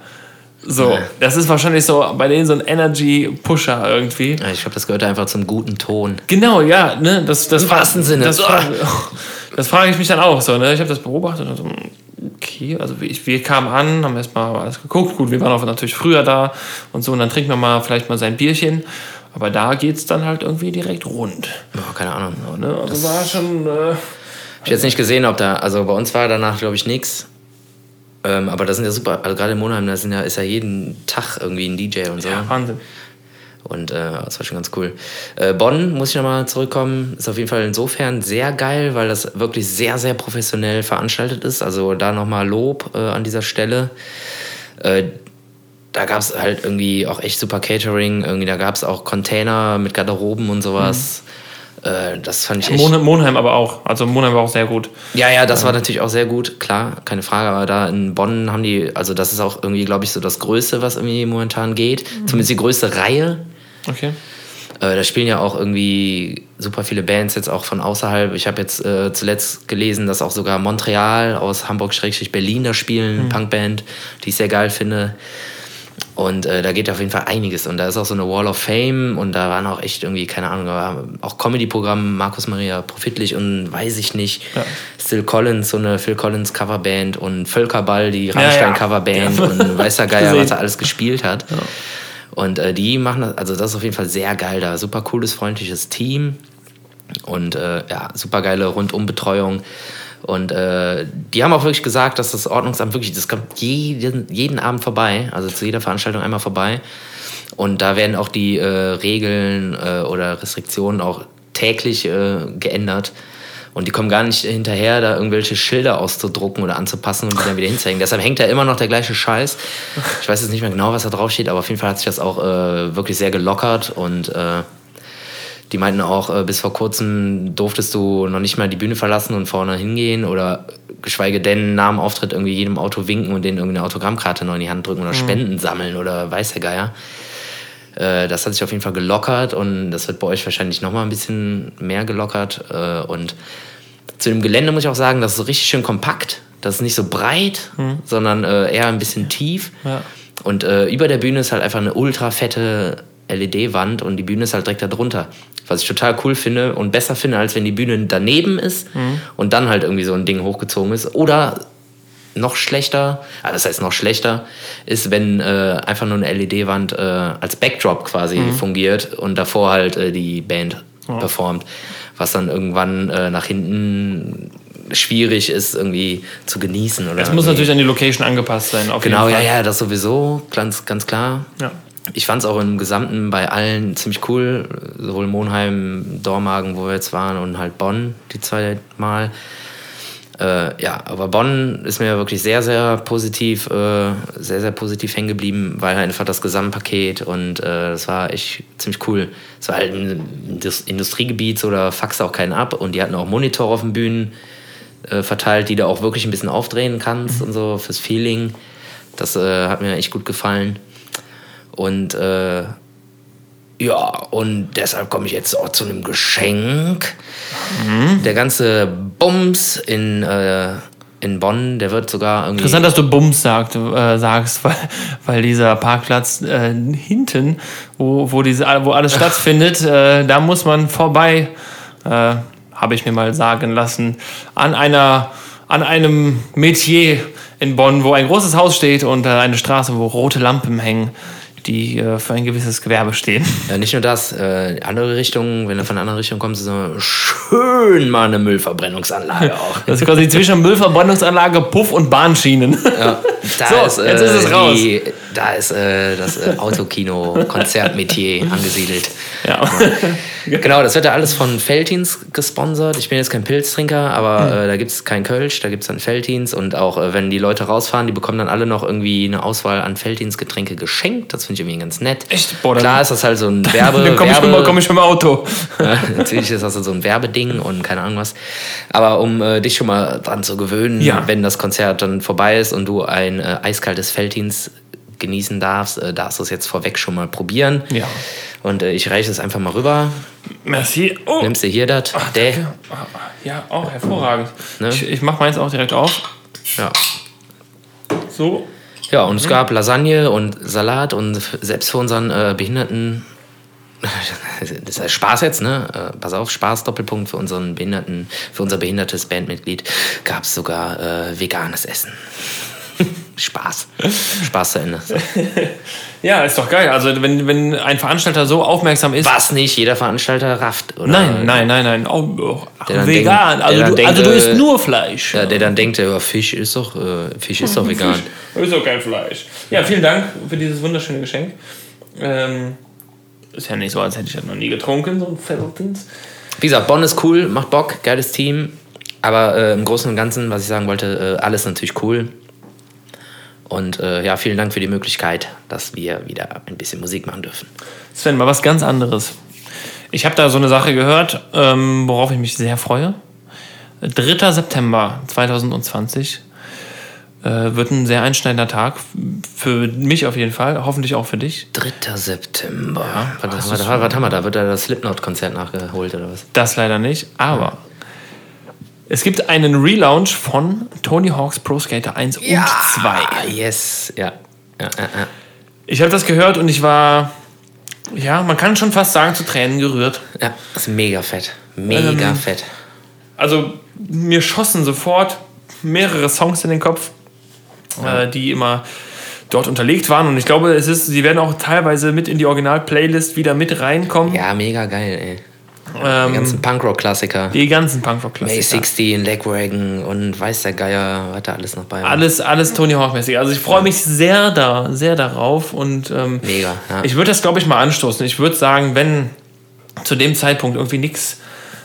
So, Ja. das ist wahrscheinlich so bei denen so ein Energy-Pusher irgendwie. Ja, Ich glaube, das gehört einfach zum guten Ton. Genau, ja, ne, das, das Im wahrsten Sinne. Das, frage, das frage ich mich dann auch so, ne? Ich habe das beobachtet und so, okay, also wir, wir kamen an, haben erstmal alles geguckt, gut, wir waren auch natürlich früher da und so, und dann trinken wir mal vielleicht mal sein Bierchen. Aber da geht es dann halt irgendwie direkt rund. Oh, keine Ahnung. Ja, ne? Also das war schon. Äh, ich jetzt nicht gesehen, ob da, also bei uns war danach, glaube ich, nichts. Ähm, aber da sind ja super, also gerade in Monheim, da sind ja, ist ja jeden Tag irgendwie ein DJ und so. Ja, Wahnsinn. Und äh, das war schon ganz cool. Äh, Bonn, muss ich nochmal zurückkommen, ist auf jeden Fall insofern sehr geil, weil das wirklich sehr, sehr professionell veranstaltet ist. Also da nochmal Lob äh, an dieser Stelle. Äh, da gab es halt irgendwie auch echt super Catering. Irgendwie, da gab es auch Container mit Garderoben und sowas. Mhm. Äh, das fand ich echt. Mon Monheim aber auch. Also Monheim war auch sehr gut. Ja, ja, das war natürlich auch sehr gut, klar, keine Frage. Aber da in Bonn haben die, also das ist auch irgendwie, glaube ich, so das Größte, was irgendwie momentan geht. Mhm. Zumindest die größte Reihe. Okay. Äh, da spielen ja auch irgendwie super viele Bands jetzt auch von außerhalb. Ich habe jetzt äh, zuletzt gelesen, dass auch sogar Montreal aus Hamburg-Berlin da spielen, mhm. Punkband, die ich sehr geil finde. Und äh, da geht auf jeden Fall einiges. Und da ist auch so eine Wall of Fame und da waren auch echt irgendwie, keine Ahnung, auch Comedy-Programm, Markus Maria Profitlich und weiß ich nicht, ja. Still Collins, so eine Phil Collins Coverband und Völkerball, die Rammstein Coverband ja, ja. und weiß der Geier, was er alles gespielt hat. Und äh, die machen das, also das ist auf jeden Fall sehr geil da. Super cooles, freundliches Team und äh, ja, super geile Rundumbetreuung. Und äh, die haben auch wirklich gesagt, dass das Ordnungsamt wirklich, das kommt jeden, jeden Abend vorbei, also zu jeder Veranstaltung einmal vorbei. Und da werden auch die äh, Regeln äh, oder Restriktionen auch täglich äh, geändert. Und die kommen gar nicht hinterher, da irgendwelche Schilder auszudrucken oder anzupassen und die dann wieder hinzuhängen. Deshalb hängt da immer noch der gleiche Scheiß. Ich weiß jetzt nicht mehr genau, was da drauf steht, aber auf jeden Fall hat sich das auch äh, wirklich sehr gelockert und äh, die meinten auch, äh, bis vor kurzem durftest du noch nicht mal die Bühne verlassen und vorne hingehen oder geschweige denn nach dem Auftritt irgendwie jedem Auto winken und denen irgendeine Autogrammkarte noch in die Hand drücken oder mhm. Spenden sammeln oder weiß der Geier. Äh, das hat sich auf jeden Fall gelockert und das wird bei euch wahrscheinlich noch mal ein bisschen mehr gelockert. Äh, und zu dem Gelände muss ich auch sagen, das ist richtig schön kompakt. Das ist nicht so breit, mhm. sondern äh, eher ein bisschen tief. Ja. Und äh, über der Bühne ist halt einfach eine ultra fette LED-Wand und die Bühne ist halt direkt da drunter. Was ich total cool finde und besser finde, als wenn die Bühne daneben ist mhm. und dann halt irgendwie so ein Ding hochgezogen ist. Oder noch schlechter, also das heißt noch schlechter, ist, wenn äh, einfach nur eine LED-Wand äh, als Backdrop quasi mhm. fungiert und davor halt äh, die Band ja. performt. Was dann irgendwann äh, nach hinten schwierig ist, irgendwie zu genießen. Oder es muss natürlich an die Location angepasst sein. genau, ja, ja, das sowieso, ganz, ganz klar. Ja ich fand es auch im Gesamten bei allen ziemlich cool. Sowohl Monheim, Dormagen, wo wir jetzt waren, und halt Bonn die zwei Mal. Äh, ja, aber Bonn ist mir wirklich sehr, sehr positiv, äh, sehr, sehr positiv hängen geblieben, weil halt einfach das Gesamtpaket und äh, das war echt ziemlich cool. Es war halt ein Industriegebiet, so da faxt auch keinen ab und die hatten auch Monitore auf den Bühnen äh, verteilt, die du auch wirklich ein bisschen aufdrehen kannst mhm. und so fürs Feeling. Das äh, hat mir echt gut gefallen. Und äh, ja, und deshalb komme ich jetzt auch zu einem Geschenk. Mhm. Der ganze Bums in, äh, in Bonn, der wird sogar irgendwie. Interessant, dass du Bums sagt, äh, sagst, weil, weil dieser Parkplatz äh, hinten, wo, wo, diese, wo alles stattfindet, äh, da muss man vorbei, äh, habe ich mir mal sagen lassen, an einer an einem Metier in Bonn, wo ein großes Haus steht und äh, eine Straße, wo rote Lampen hängen die äh, für ein gewisses Gewerbe stehen. Ja, nicht nur das, äh, andere Richtungen, wenn du von einer anderen Richtung kommst, ist so schön mal eine Müllverbrennungsanlage auch. Das ist quasi zwischen Müllverbrennungsanlage, Puff und Bahnschienen. Ja, da so, ist, äh, jetzt ist es raus. Die, da ist äh, das äh, Autokino-Konzertmetier angesiedelt. Ja. genau, das wird ja alles von Feltins gesponsert. Ich bin jetzt kein Pilztrinker, aber äh, da gibt es kein Kölsch, da gibt es dann Feltins. Und auch äh, wenn die Leute rausfahren, die bekommen dann alle noch irgendwie eine Auswahl an Feltins Getränke geschenkt. Das finde ich irgendwie ganz nett. Echt? Boah, Klar ist das halt so ein Werbe... dann komme ich, Werbe, komm ich mit dem Auto. natürlich ist das so ein Werbeding und keine Ahnung was. Aber um äh, dich schon mal dran zu gewöhnen, ja. wenn das Konzert dann vorbei ist und du ein äh, eiskaltes Feltins genießen darfst, äh, darfst du es jetzt vorweg schon mal probieren. Ja. Und äh, ich reiche es einfach mal rüber. Merci. Oh. Nimmst du hier das? Ja, auch hervorragend. Ne? Ich, ich mache meins auch direkt auf. Ja. So. Ja, und mhm. es gab Lasagne und Salat und selbst für unseren äh, Behinderten, das heißt Spaß jetzt, ne? Äh, pass auf, Spaß, Doppelpunkt für unseren Behinderten, für unser behindertes Bandmitglied, gab es sogar äh, veganes Essen. Spaß. Spaß zu Ende. Ja, ist doch geil. Also wenn, wenn ein Veranstalter so aufmerksam ist. Was nicht jeder Veranstalter rafft, oder? Nein, nein, nein, nein. Oh, oh, Der vegan. denkt- also, der du, dann also du denkt, isst äh, nur Fleisch. Ja, der dann denkt, ja, Fisch ist doch, äh, Fisch ist doch vegan. Ist doch kein Fleisch. Ja, vielen Dank für dieses wunderschöne Geschenk. Ähm, ist ja nicht so, als hätte ich das noch nie getrunken, so ein Feltins. Wie gesagt, Bonn ist cool, macht Bock, geiles Team. Aber äh, im Großen und Ganzen, was ich sagen wollte, äh, alles natürlich cool. Und äh, ja, vielen Dank für die Möglichkeit, dass wir wieder ein bisschen Musik machen dürfen. Sven, mal was ganz anderes. Ich habe da so eine Sache gehört, ähm, worauf ich mich sehr freue. 3. September 2020 äh, wird ein sehr einschneidender Tag. Für mich auf jeden Fall, hoffentlich auch für dich. 3. September. was, das was, ist was, was haben wir da? Wird da das Slipknot-Konzert nachgeholt oder was? Das leider nicht, aber es gibt einen Relaunch von Tony Hawk's Pro Skater 1 und 2. Ah, yes. Ja. ja, ja, ja. Ich habe das gehört und ich war, ja, man kann schon fast sagen, zu Tränen gerührt. ja das ist mega fett. Mega Ähm, fett. Also mir schossen sofort mehrere Songs in den Kopf, äh, die immer dort unterlegt waren. Und ich glaube, es ist, sie werden auch teilweise mit in die Original-Playlist wieder mit reinkommen. Ja, mega geil, ey. Die ähm, ganzen Punkrock-Klassiker. die ganzen May Punkrock-Klassiker. 16, Legwagon und weiß der Geier, was da alles noch bei war. Alles, alles Tony Hawk-mäßig. Also ich freue mich sehr da, sehr darauf und ähm, Mega, ja. ich würde das, glaube ich, mal anstoßen. Ich würde sagen, wenn zu dem Zeitpunkt irgendwie nichts,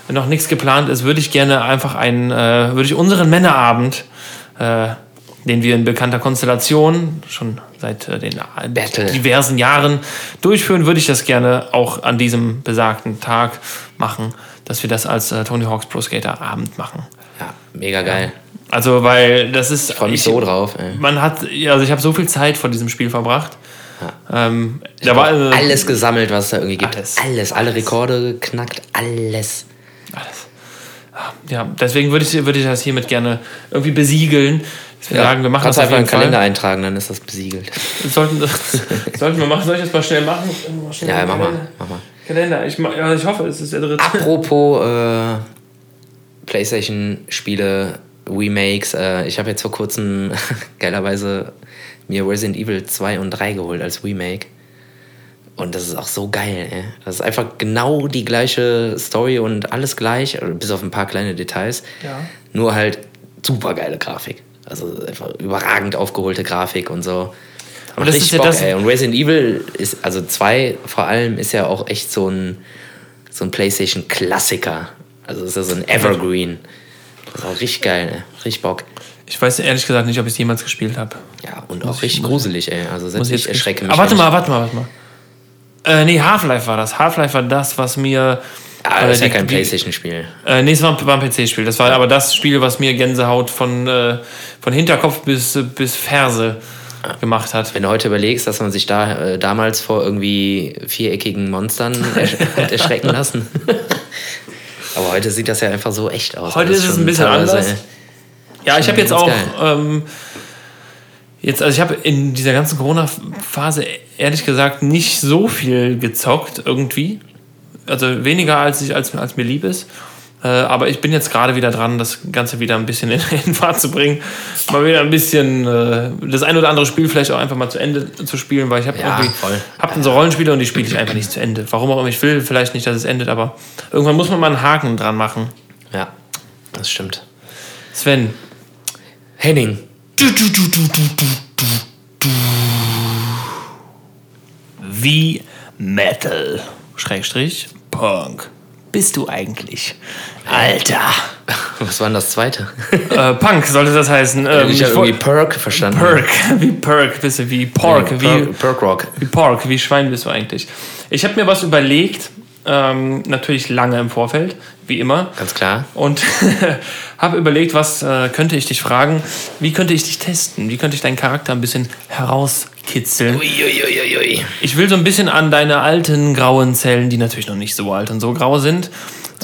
noch nichts geplant ist, würde ich gerne einfach einen, äh, würde ich unseren Männerabend, äh, den wir in bekannter Konstellation schon seit äh, den Battle. diversen Jahren durchführen, würde ich das gerne auch an diesem besagten Tag machen, dass wir das als äh, Tony Hawk's Pro Skater Abend machen. ja, mega geil. Also, weil das ist. Ich freue mich so drauf, ey. Man hat, ja, also ich habe so viel Zeit vor diesem Spiel verbracht. Ähm, da war äh, alles gesammelt, was es da irgendwie gibt. Alles. Alles, alle Rekorde geknackt, alles. alles. Ja, deswegen würde ich, würde ich das hiermit gerne irgendwie besiegeln. Dass wir sagen, wir machen das auf einfach in jeden den Kalender Fall. eintragen, dann ist das besiegelt. Sollten, sollten wir machen. Soll ich das mal schnell machen? Mal schnell Ja, mach mal, Kalender. mach mal. Kalender. Ich, ja, ich hoffe, es ist der dritte. Apropos äh, PlayStation-Spiele, Remakes. Äh, ich habe jetzt vor kurzem geilerweise mir Resident Evil 2 und 3 geholt als Remake. Und das ist auch so geil, ey. Das ist einfach genau die gleiche Story und alles gleich, also bis auf ein paar kleine Details. Ja. Nur halt super geile Grafik. Also einfach überragend aufgeholte Grafik und so. Aber das ist ja Bock, das- ey. Und Resident Evil ist, also 2 vor allem, ist ja auch echt so ein, so ein PlayStation-Klassiker. Also ist ja so ein Evergreen. Das ist auch richtig geil, ey. Richtig Bock. Ich weiß ehrlich gesagt nicht, ob ich es jemals gespielt habe. Ja, und auch richtig gruselig, ey. Also selbst ich erschrecke mich. Aber warte mal, warte mal, warte mal. Äh, nee, Half-Life war das. Half-Life war das, was mir. Ah, das ist äh, ja die- kein PlayStation-Spiel. Äh, nee, es war, war ein PC-Spiel. Das war aber das Spiel, was mir Gänsehaut von, äh, von Hinterkopf bis, bis Ferse gemacht hat. Wenn du heute überlegst, dass man sich da äh, damals vor irgendwie viereckigen Monstern ersch hat erschrecken lassen. Aber heute sieht das ja einfach so echt aus. Heute ist es ein bisschen anders. Ja, ich habe jetzt auch. Ähm, jetzt, also ich habe in dieser ganzen Corona-Phase ehrlich gesagt nicht so viel gezockt irgendwie. Also weniger als, ich, als, als mir lieb ist. Äh, aber ich bin jetzt gerade wieder dran, das Ganze wieder ein bisschen in, in Fahrt zu bringen. Mal wieder ein bisschen äh, das ein oder andere Spiel vielleicht auch einfach mal zu Ende zu spielen, weil ich habe Ja, irgendwie voll. hab dann so Rollenspiele und die spiele ich einfach nicht zu Ende. Warum auch immer ich will, vielleicht nicht, dass es endet, aber irgendwann muss man mal einen Haken dran machen. Ja, das stimmt. Sven, Henning. Wie Metal, Schrägstrich, Punk, bist du eigentlich? Alter. Was war denn das zweite? äh, Punk sollte das heißen. Ähm, ich ich habe irgendwie Perk verstanden. Perk, wie Perk, bist du, wie Pork, Nee, wie, Perk, Rock. wie Pork, wie Schwein bist du eigentlich? Ich habe mir was überlegt, ähm, natürlich lange im Vorfeld, wie immer. Ganz klar. Und habe überlegt, was äh, könnte ich dich fragen? Wie könnte ich dich testen? Wie könnte ich deinen Charakter ein bisschen herauskitzeln? Uiuiuiui. Ich will so ein bisschen an deine alten grauen Zellen, die natürlich noch nicht so alt und so grau sind.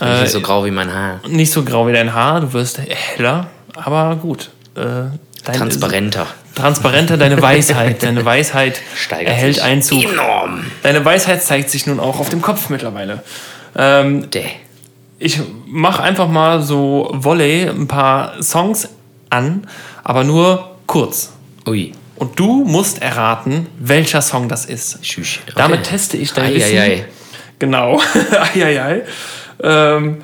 Äh, Nicht so grau wie mein Haar. nicht so grau wie dein Haar, du wirst heller, aber gut. Äh, Transparenter. Transparenter, deine Weisheit. Deine Weisheit Steigert erhält Einzug. Enorm. Deine Weisheit zeigt sich nun auch auf dem Kopf mittlerweile. Ähm, Däh. ich mache einfach mal so Volley ein paar Songs an, aber nur kurz. Ui. Und du musst erraten, welcher Song das ist. Tschüss. Okay. Damit teste ich dein Wissen. Eieiei. Genau. Eieiei. Ähm,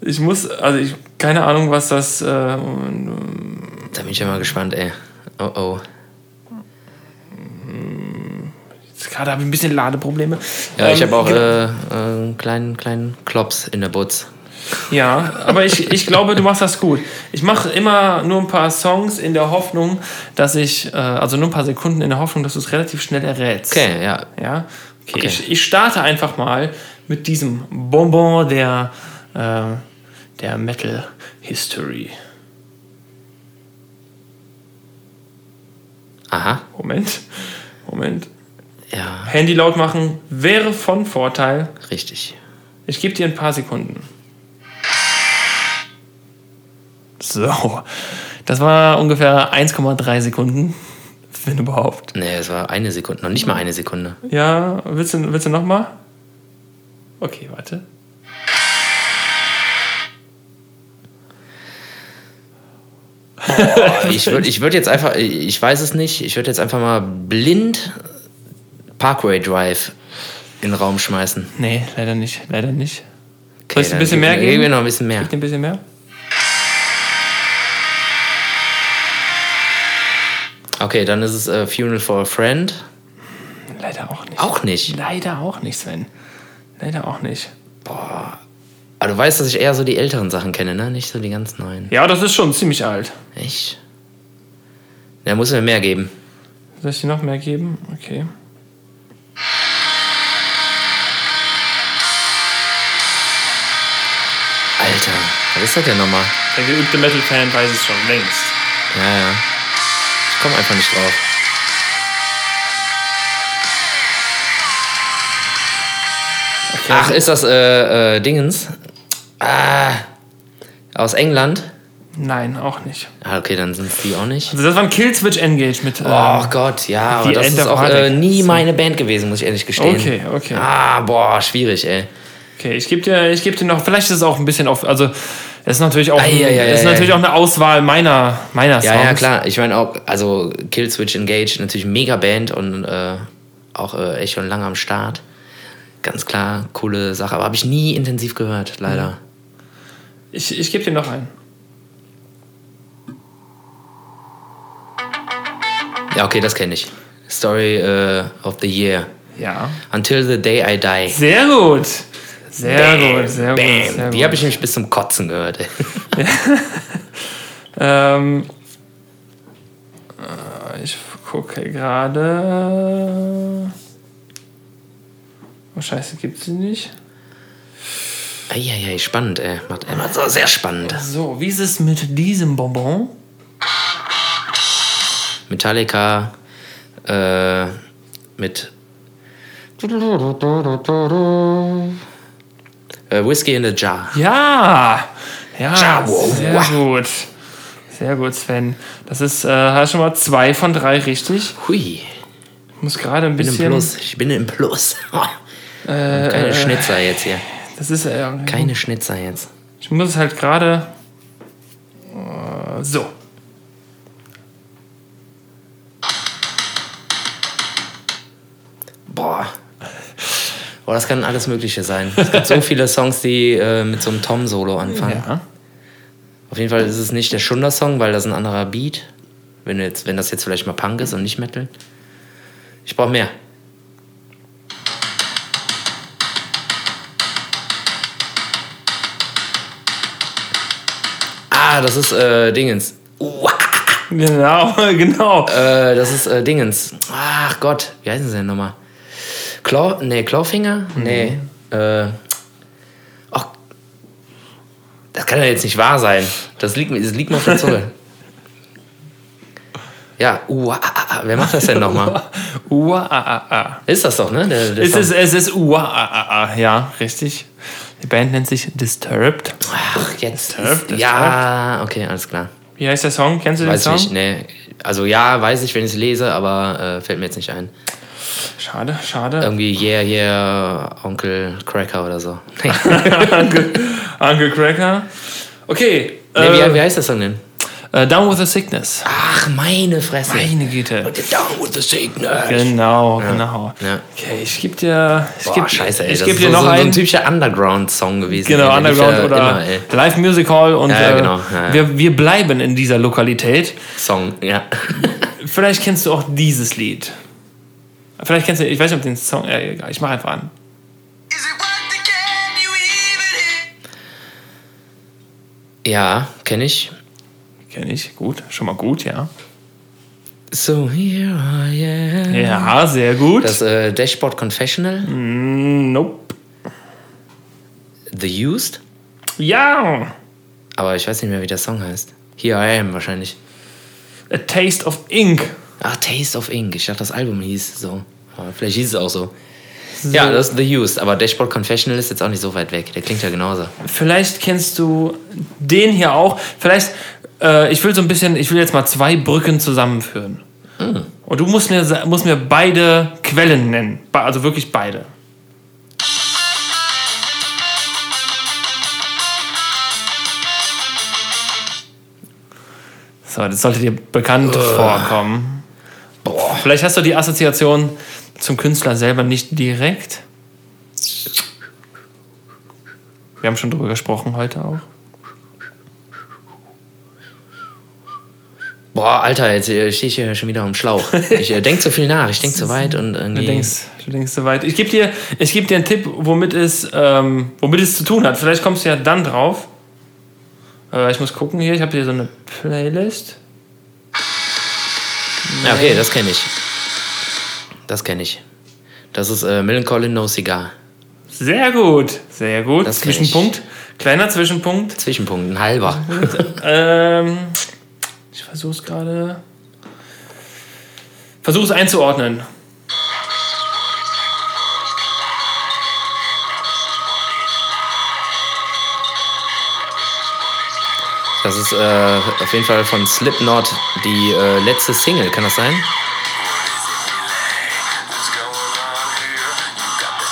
ich muss, also ich, keine Ahnung, was das. Äh, Da bin ich ja mal gespannt, ey. Oh oh. jetzt gerade habe ich ein bisschen Ladeprobleme. Ja, ich Ähm, habe auch ge- äh, äh, einen kleinen, kleinen Klops in der Butz. Ja, aber ich, ich glaube, du machst das gut. Ich mache immer nur ein paar Songs in der Hoffnung, dass ich, äh, also nur ein paar Sekunden in der Hoffnung, dass du es relativ schnell errätst. Okay, ja. Ja, okay. Okay. Ich, ich starte einfach mal mit diesem Bonbon der, äh, der Metal History. Aha. Moment, Moment. Ja, Handy laut machen wäre von Vorteil. richtig. Ich gebe dir ein paar Sekunden. So, das war ungefähr 1,3 Sekunden, wenn überhaupt. Nee, es war eine Sekunde, noch nicht mal eine Sekunde. Ja, willst du, willst du nochmal? Okay, warte. Ich würde ich würd jetzt einfach, ich weiß es nicht, ich würde jetzt einfach mal blind Parkway Drive in den Raum schmeißen. Nee, leider nicht, leider nicht. Okay, Soll ich ein bisschen mehr Gib geben? mir noch ein bisschen mehr. Dir ein bisschen mehr? Okay, dann ist es äh, Funeral for a Friend. Leider auch nicht. Auch nicht. Leider auch nicht, Sven. Leider auch nicht. Aber du weißt, dass ich eher so die älteren Sachen kenne, ne? Nicht so die ganz neuen. Ja, das ist schon ziemlich alt. Echt? Da muss mir mehr geben. Soll ich dir noch mehr geben? Okay. Alter, was ist das denn nochmal? Der geübte Metal-Fan weiß es schon längst. Ja, ja. Ich komme einfach nicht drauf. Okay. Ach, ist das äh, äh, Dingens? Ah, aus England? Nein, auch nicht. Ah, okay, dann sind es die auch nicht. Also das war ein Killswitch Engage mit. Oh ähm, Gott, ja, aber das End ist auch äh, nie meine Band gewesen, muss ich ehrlich gestehen. Okay, okay. Ah, boah, schwierig, ey. Okay, ich gebe dir, ich geb dir noch, vielleicht ist es auch ein bisschen auf, also es ist natürlich auch, Ah, ja, ja, ist ja, natürlich ja. auch eine Auswahl meiner, meiner Ja, Songs. ja, klar. Ich meine auch, also Killswitch Engage, natürlich mega Band und äh, auch äh, echt schon lange am Start. Ganz klar, coole Sache. Aber habe ich nie intensiv gehört, leider. Ich, ich gebe dir noch einen. Ja, okay, das kenne ich. Story äh, of the Year. Ja. Until the Day I Die. Sehr gut. Sehr gut, sehr gut. Bam. Sehr Die gut. habe ich nämlich bis zum Kotzen gehört. Ey. Ähm, äh, ich gucke gerade. Oh, Scheiße, gibt's sie nicht? Eieiei, spannend, ey. Macht immer so sehr spannend. So, wie ist es mit diesem Bonbon? Metallica äh, mit äh, Whiskey in the Jar. Ja! Ja, Ja, wow, sehr gut. Sehr gut, Sven. Das ist, äh, hast schon mal zwei von drei richtig. Hui, Ich muss gerade ein ich bin im bisschen. Plus. Ich bin im Plus. Äh, Keine äh, Schnitzer jetzt hier. Das ist. Äh, Keine Schnitzer jetzt. Ich muss es halt gerade. Äh, so. Boah, das kann alles Mögliche sein. Es gibt so viele Songs, die äh, mit so einem Tom-Solo anfangen. Ja. Auf jeden Fall ist es nicht der Schunder-Song, weil das ein anderer Beat. Wenn, jetzt, wenn das jetzt vielleicht mal Punk ist und nicht Metal. Ich brauche mehr. Ah, das ist äh, Dingens. Uah, Genau, genau. äh, das ist äh, Dingens. Ach Gott, wie heißen sie denn nochmal? Claw, nee, Clawfinger? Nee. Äh, ach, das kann ja jetzt nicht wahr sein. Das liegt, mir- das liegt mir auf der Zunge. Ja, uah, wer macht das denn nochmal? Ua, a, a, a. Ist das doch, ne? Der, der Es ist, es ist Ua, a, a, a. Ja, richtig. Die Band nennt sich Disturbed. Ach, jetzt. Disturbed, Ist, ja, okay, alles klar. Wie heißt der Song? Kennst du den Weiß Song? ich nicht, nee. Also ja, weiß ich, wenn ich es lese, aber äh, fällt mir jetzt nicht ein. Schade, schade. Irgendwie Yeah, Yeah, Onkel Cracker oder so. Uncle, Uncle Cracker. Okay. nee, äh, wie, wie heißt das Song denn? Äh, Down with the Sickness. Ach, meine Fresse. Meine Güte. Down with the sickness. Genau, genau. Ja. Okay, ich gebe dir, ich Boah, geb, scheiße, ey. ich gebe dir so, noch so, so ein einen. typischer Underground-Song gewesen. Genau, Underground ja oder Immer. Live Music Hall und Ja, äh, genau, ja, ja. Wir, wir bleiben in dieser Lokalität. Song, ja. Vielleicht kennst du auch dieses Lied. Vielleicht kennst du, ich weiß nicht, ob den Song, äh, egal, ich mache einfach an. Ja, kenne ich. Kenne ich, gut, schon mal gut, ja. So here I am. Ja, sehr gut. Das äh, Dashboard Confessional, Mm, nope. The Used. Ja, Aber ich weiß nicht mehr, wie der Song heißt. Here I am wahrscheinlich. A Taste of Ink. Ach, Taste of Ink. Ich dachte, das Album hieß so. Aber vielleicht hieß es auch so. Ja, das ist The Used. Aber Dashboard Confessional ist jetzt auch nicht so weit weg. Der klingt ja genauso. Vielleicht kennst du den hier auch. Vielleicht, äh, ich will so ein bisschen, ich will jetzt mal zwei Brücken zusammenführen. Und du musst mir, musst mir beide Quellen nennen. Also wirklich beide. So, das sollte dir bekannt vorkommen. Vielleicht hast du die Assoziation zum Künstler selber nicht direkt. Wir haben schon drüber gesprochen heute auch. Boah, Alter, jetzt äh, stehe ich hier schon wieder am Schlauch. Ich äh, denke zu viel nach, ich denke zu weit und Du irgendwie. denkst, du denkst so weit. Ich gebe dir, ich geb dir einen Tipp, womit es, ähm, womit es zu tun hat. Vielleicht kommst du ja dann drauf. Äh, ich muss gucken hier. Ich habe hier so eine Playlist. Ja, okay, das kenne ich. Das kenne ich. Das ist äh, Melancholy No Cigar. Sehr gut, sehr gut. Das. Zwischenpunkt. Kleiner Zwischenpunkt. Zwischenpunkt, ein halber. Ähm, ich versuche es gerade. Versuche es einzuordnen. Das ist äh, auf jeden Fall von Slipknot die äh, letzte Single, kann das sein?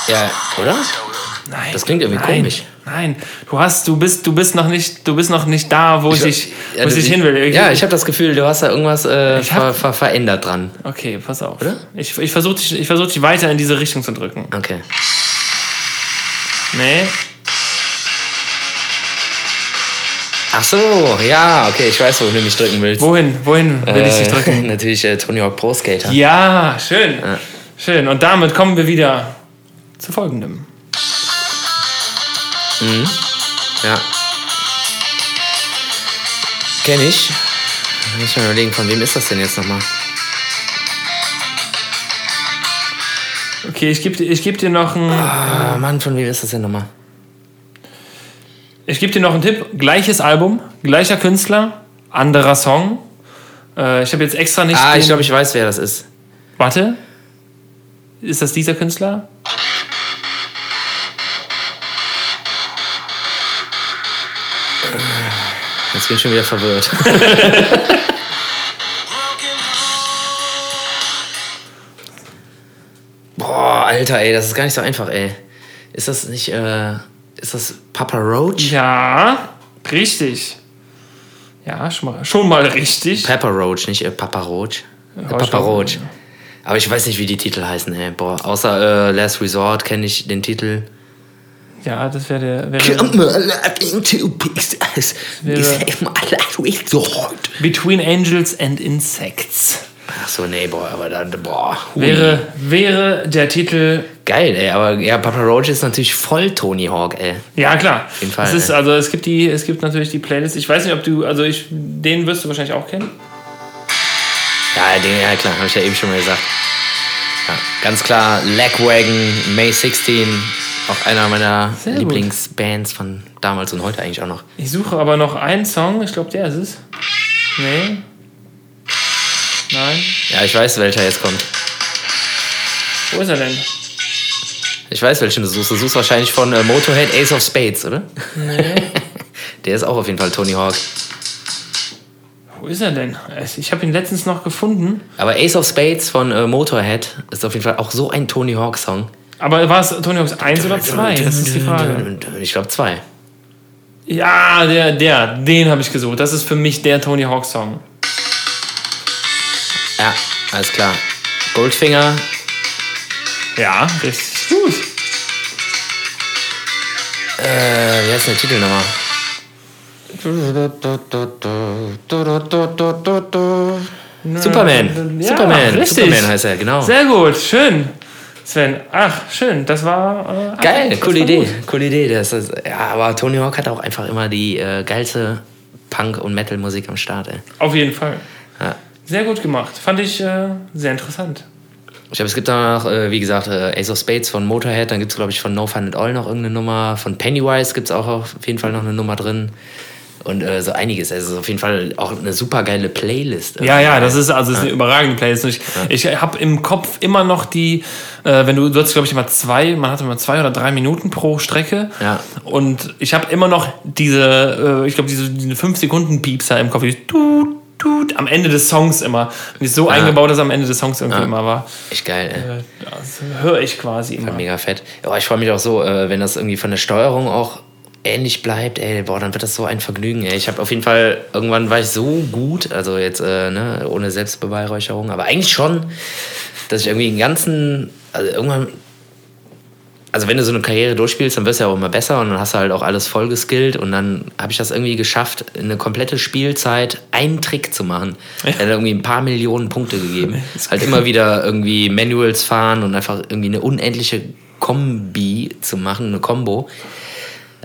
Ja, oder? Nein. Das klingt irgendwie nein, komisch. Nein, du hast, du bist, du bist noch nicht, du bist noch nicht da, wo ich, dich, ja, wo ich dich hin will. Ja, ich habe das Gefühl, du hast da irgendwas äh, Ich ver ver verändert dran. Okay, pass auf. Ich, ich versuche dich, ich versuch dich weiter in diese Richtung zu drücken. Okay. Nee. Ach so, ja, okay, ich weiß, wo du mich drücken willst. Wohin, wohin will ich dich Äh, drücken? Natürlich äh, Tony Hawk Pro Skater. Ja, schön. Schön. Und damit kommen wir wieder zu folgendem. Ja. Kenn ich. Da muss ich mal überlegen, von wem ist das denn jetzt nochmal? Okay, ich gebe dir, ich geb dir noch einen, Ah, Mann, von wem ist das denn nochmal? Ich geb dir noch einen Tipp. Gleiches Album, gleicher Künstler, anderer Song. Äh, ich habe jetzt extra nicht. Ah, ich glaube, ich weiß, wer das ist. Warte. Ist das dieser Künstler? Jetzt bin ich schon wieder verwirrt. Boah, Alter, ey, das ist gar nicht so einfach, ey. Ist das nicht, äh, ist das Papa Roach? Ja, richtig. Ja, schon mal, schon mal richtig. Pepper Roach, nicht äh, Papa Roach. Äh, Papa Roach. Aber ich weiß nicht, wie die Titel heißen, ey. Boah, außer äh, Last Resort kenne ich den Titel. Ja, das wäre der. Wär Come der alive in two pieces. Sword. Between Angels and Insects. Ach so, nee, boah, aber dann, boah. hui. Wäre, wäre der Titel. Geil, ey, aber ja, Papa Roach ist natürlich voll Tony Hawk, ey. Ja, klar. Auf jeden Fall, Es ist, also es gibt die, es gibt natürlich die Playlist. Ich weiß nicht, ob du, also ich, den wirst du wahrscheinlich auch kennen. Ja, den, ja klar, habe ich ja eben schon mal gesagt. Ja, ganz klar, Lagwagon, May 16, auch einer meiner Sehr gut. Lieblingsbands von damals und heute eigentlich auch noch. Ich suche aber noch einen Song. Ich glaube, der ist es. Nee. Nein. Ja, ich weiß, welcher jetzt kommt. Wo ist er denn? Ich weiß, welchen du suchst. Du suchst wahrscheinlich von äh, Motorhead Ace of Spades, oder? Nee. Der ist auch auf jeden Fall Tony Hawk. Wo ist er denn? Ich habe ihn letztens noch gefunden. Aber Ace of Spades von äh, Motorhead ist auf jeden Fall auch so ein Tony Hawk-Song. Aber war es Tony Hawk's 1 oder 2? Das ist die Frage. Ich glaube zwei. Ja, der, der, den habe ich gesucht. Das ist für mich der Tony Hawk Song. Ja, alles klar. Goldfinger. Ja, richtig gut. Äh, wie heißt denn der Titel nochmal? Superman. Ja, Superman. richtig. Superman heißt er, genau. Sehr gut, schön. Sven, ach, schön, das war. Äh, Geil, das coole war Idee. gut. Coole Idee. Das ist, ja, aber Tony Hawk hat auch einfach immer die äh, geilste Punk- und Metal-Musik am Start, ey. Auf jeden Fall. Ja. Sehr gut gemacht. Fand ich äh, sehr interessant. Ich glaube, es gibt da noch, äh, wie gesagt, äh, Ace of Spades von Motorhead. Dann gibt es, glaube ich, von No Fun at All noch irgendeine Nummer. Von Pennywise gibt es auch auf jeden Fall noch eine Nummer drin. Und äh, so einiges. Also es ist auf jeden Fall auch eine super geile Playlist. Ja, ja, das ist also das ist eine überragende Playlist. Ich, ich habe im Kopf immer noch die, äh, wenn du, du hast glaube ich immer zwei, man hatte immer zwei oder drei Minuten pro Strecke. Ja. Und ich habe immer noch diese, äh, ich glaube diese, diese fünf Sekunden Piepser im Kopf, die tut, tut, am Ende des Songs immer. Und die ist so eingebaut, dass am Ende des Songs irgendwie immer war. Echt geil, ey. Äh, Das höre ich quasi immer. Mega fett. Ja, ich freue mich auch so, äh, wenn das irgendwie von der Steuerung auch ähnlich bleibt, ey, boah, dann wird das so ein Vergnügen, ey. Ich habe auf jeden Fall, irgendwann war ich so gut, also jetzt, äh, ne, ohne Selbstbeweihräucherung, aber eigentlich schon, dass ich irgendwie den ganzen, also irgendwann, also wenn du so eine Karriere durchspielst, dann wirst du ja auch immer besser und dann hast du halt auch alles voll geskillt und dann habe ich das irgendwie geschafft, in eine komplette Spielzeit einen Trick zu machen. Der hat irgendwie ein paar Millionen Punkte gegeben. halt immer wieder irgendwie Manuals fahren und einfach irgendwie eine unendliche Kombi zu machen, eine Combo.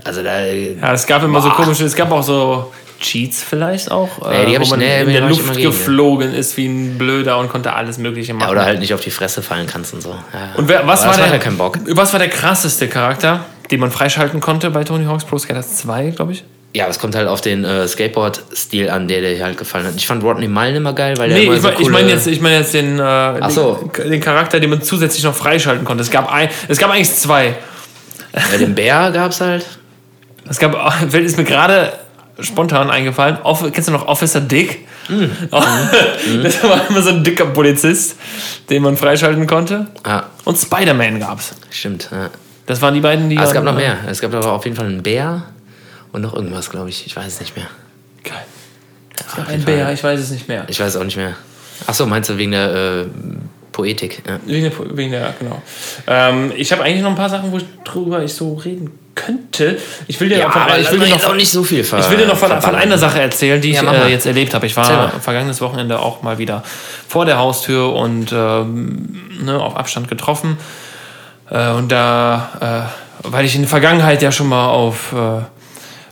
Also da. Ja, es gab immer so komische, es gab auch so Cheats vielleicht auch, Nee, die äh, hab wo ich- man nee, in der Luft geflogen ist wie ein Blöder und konnte alles Mögliche machen. Ja, oder halt nicht auf die Fresse fallen kannst und so. Ja. Und wer, was, war der, ja keinen Bock. was war der krasseste Charakter, den man freischalten konnte bei Tony Hawk's Pro Skaters 2, glaube ich? Ja, es kommt halt auf den äh, Skateboard-Stil an, der dir halt gefallen hat. Ich fand Rodney Mullen immer geil, weil der Nee, immer ich, so mein- ich coole... meine jetzt, ich mein jetzt den, äh, so. den, den Charakter, den man zusätzlich noch freischalten konnte. Es gab, ein, es gab eigentlich zwei. Ja, den Bär gab's halt. Es gab, ist mir gerade spontan eingefallen. Off, kennst du noch Officer Dick? Mhm. Das war immer so ein dicker Polizist, den man freischalten konnte. Ja, Und Spider-Man gab's. stimmt. Ja. Das waren die beiden, die. Ah, es gab noch mehr. Es gab aber auf jeden Fall einen Bär und noch irgendwas, glaube ich. Ich weiß es nicht mehr. Geil. Es gab einen Bär, ich weiß es nicht mehr. Ich weiß es auch nicht mehr. Ach so, meinst du wegen der äh, Poetik? Ja. Wegen der, wegen der genau. Ähm, ich habe eigentlich noch ein paar Sachen, wo ich drüber ich so reden könnte. Ich will dir Ja, aber ich will dir noch auch nicht so viel ver Ich will dir noch von, von einer Sache erzählen, die ich Ja, mal. äh, jetzt erlebt habe. Ich war vergangenes Wochenende auch mal wieder vor der Haustür und ähm, ne, auf Abstand getroffen. Äh, und da, äh, weil ich in der Vergangenheit ja schon mal auf äh,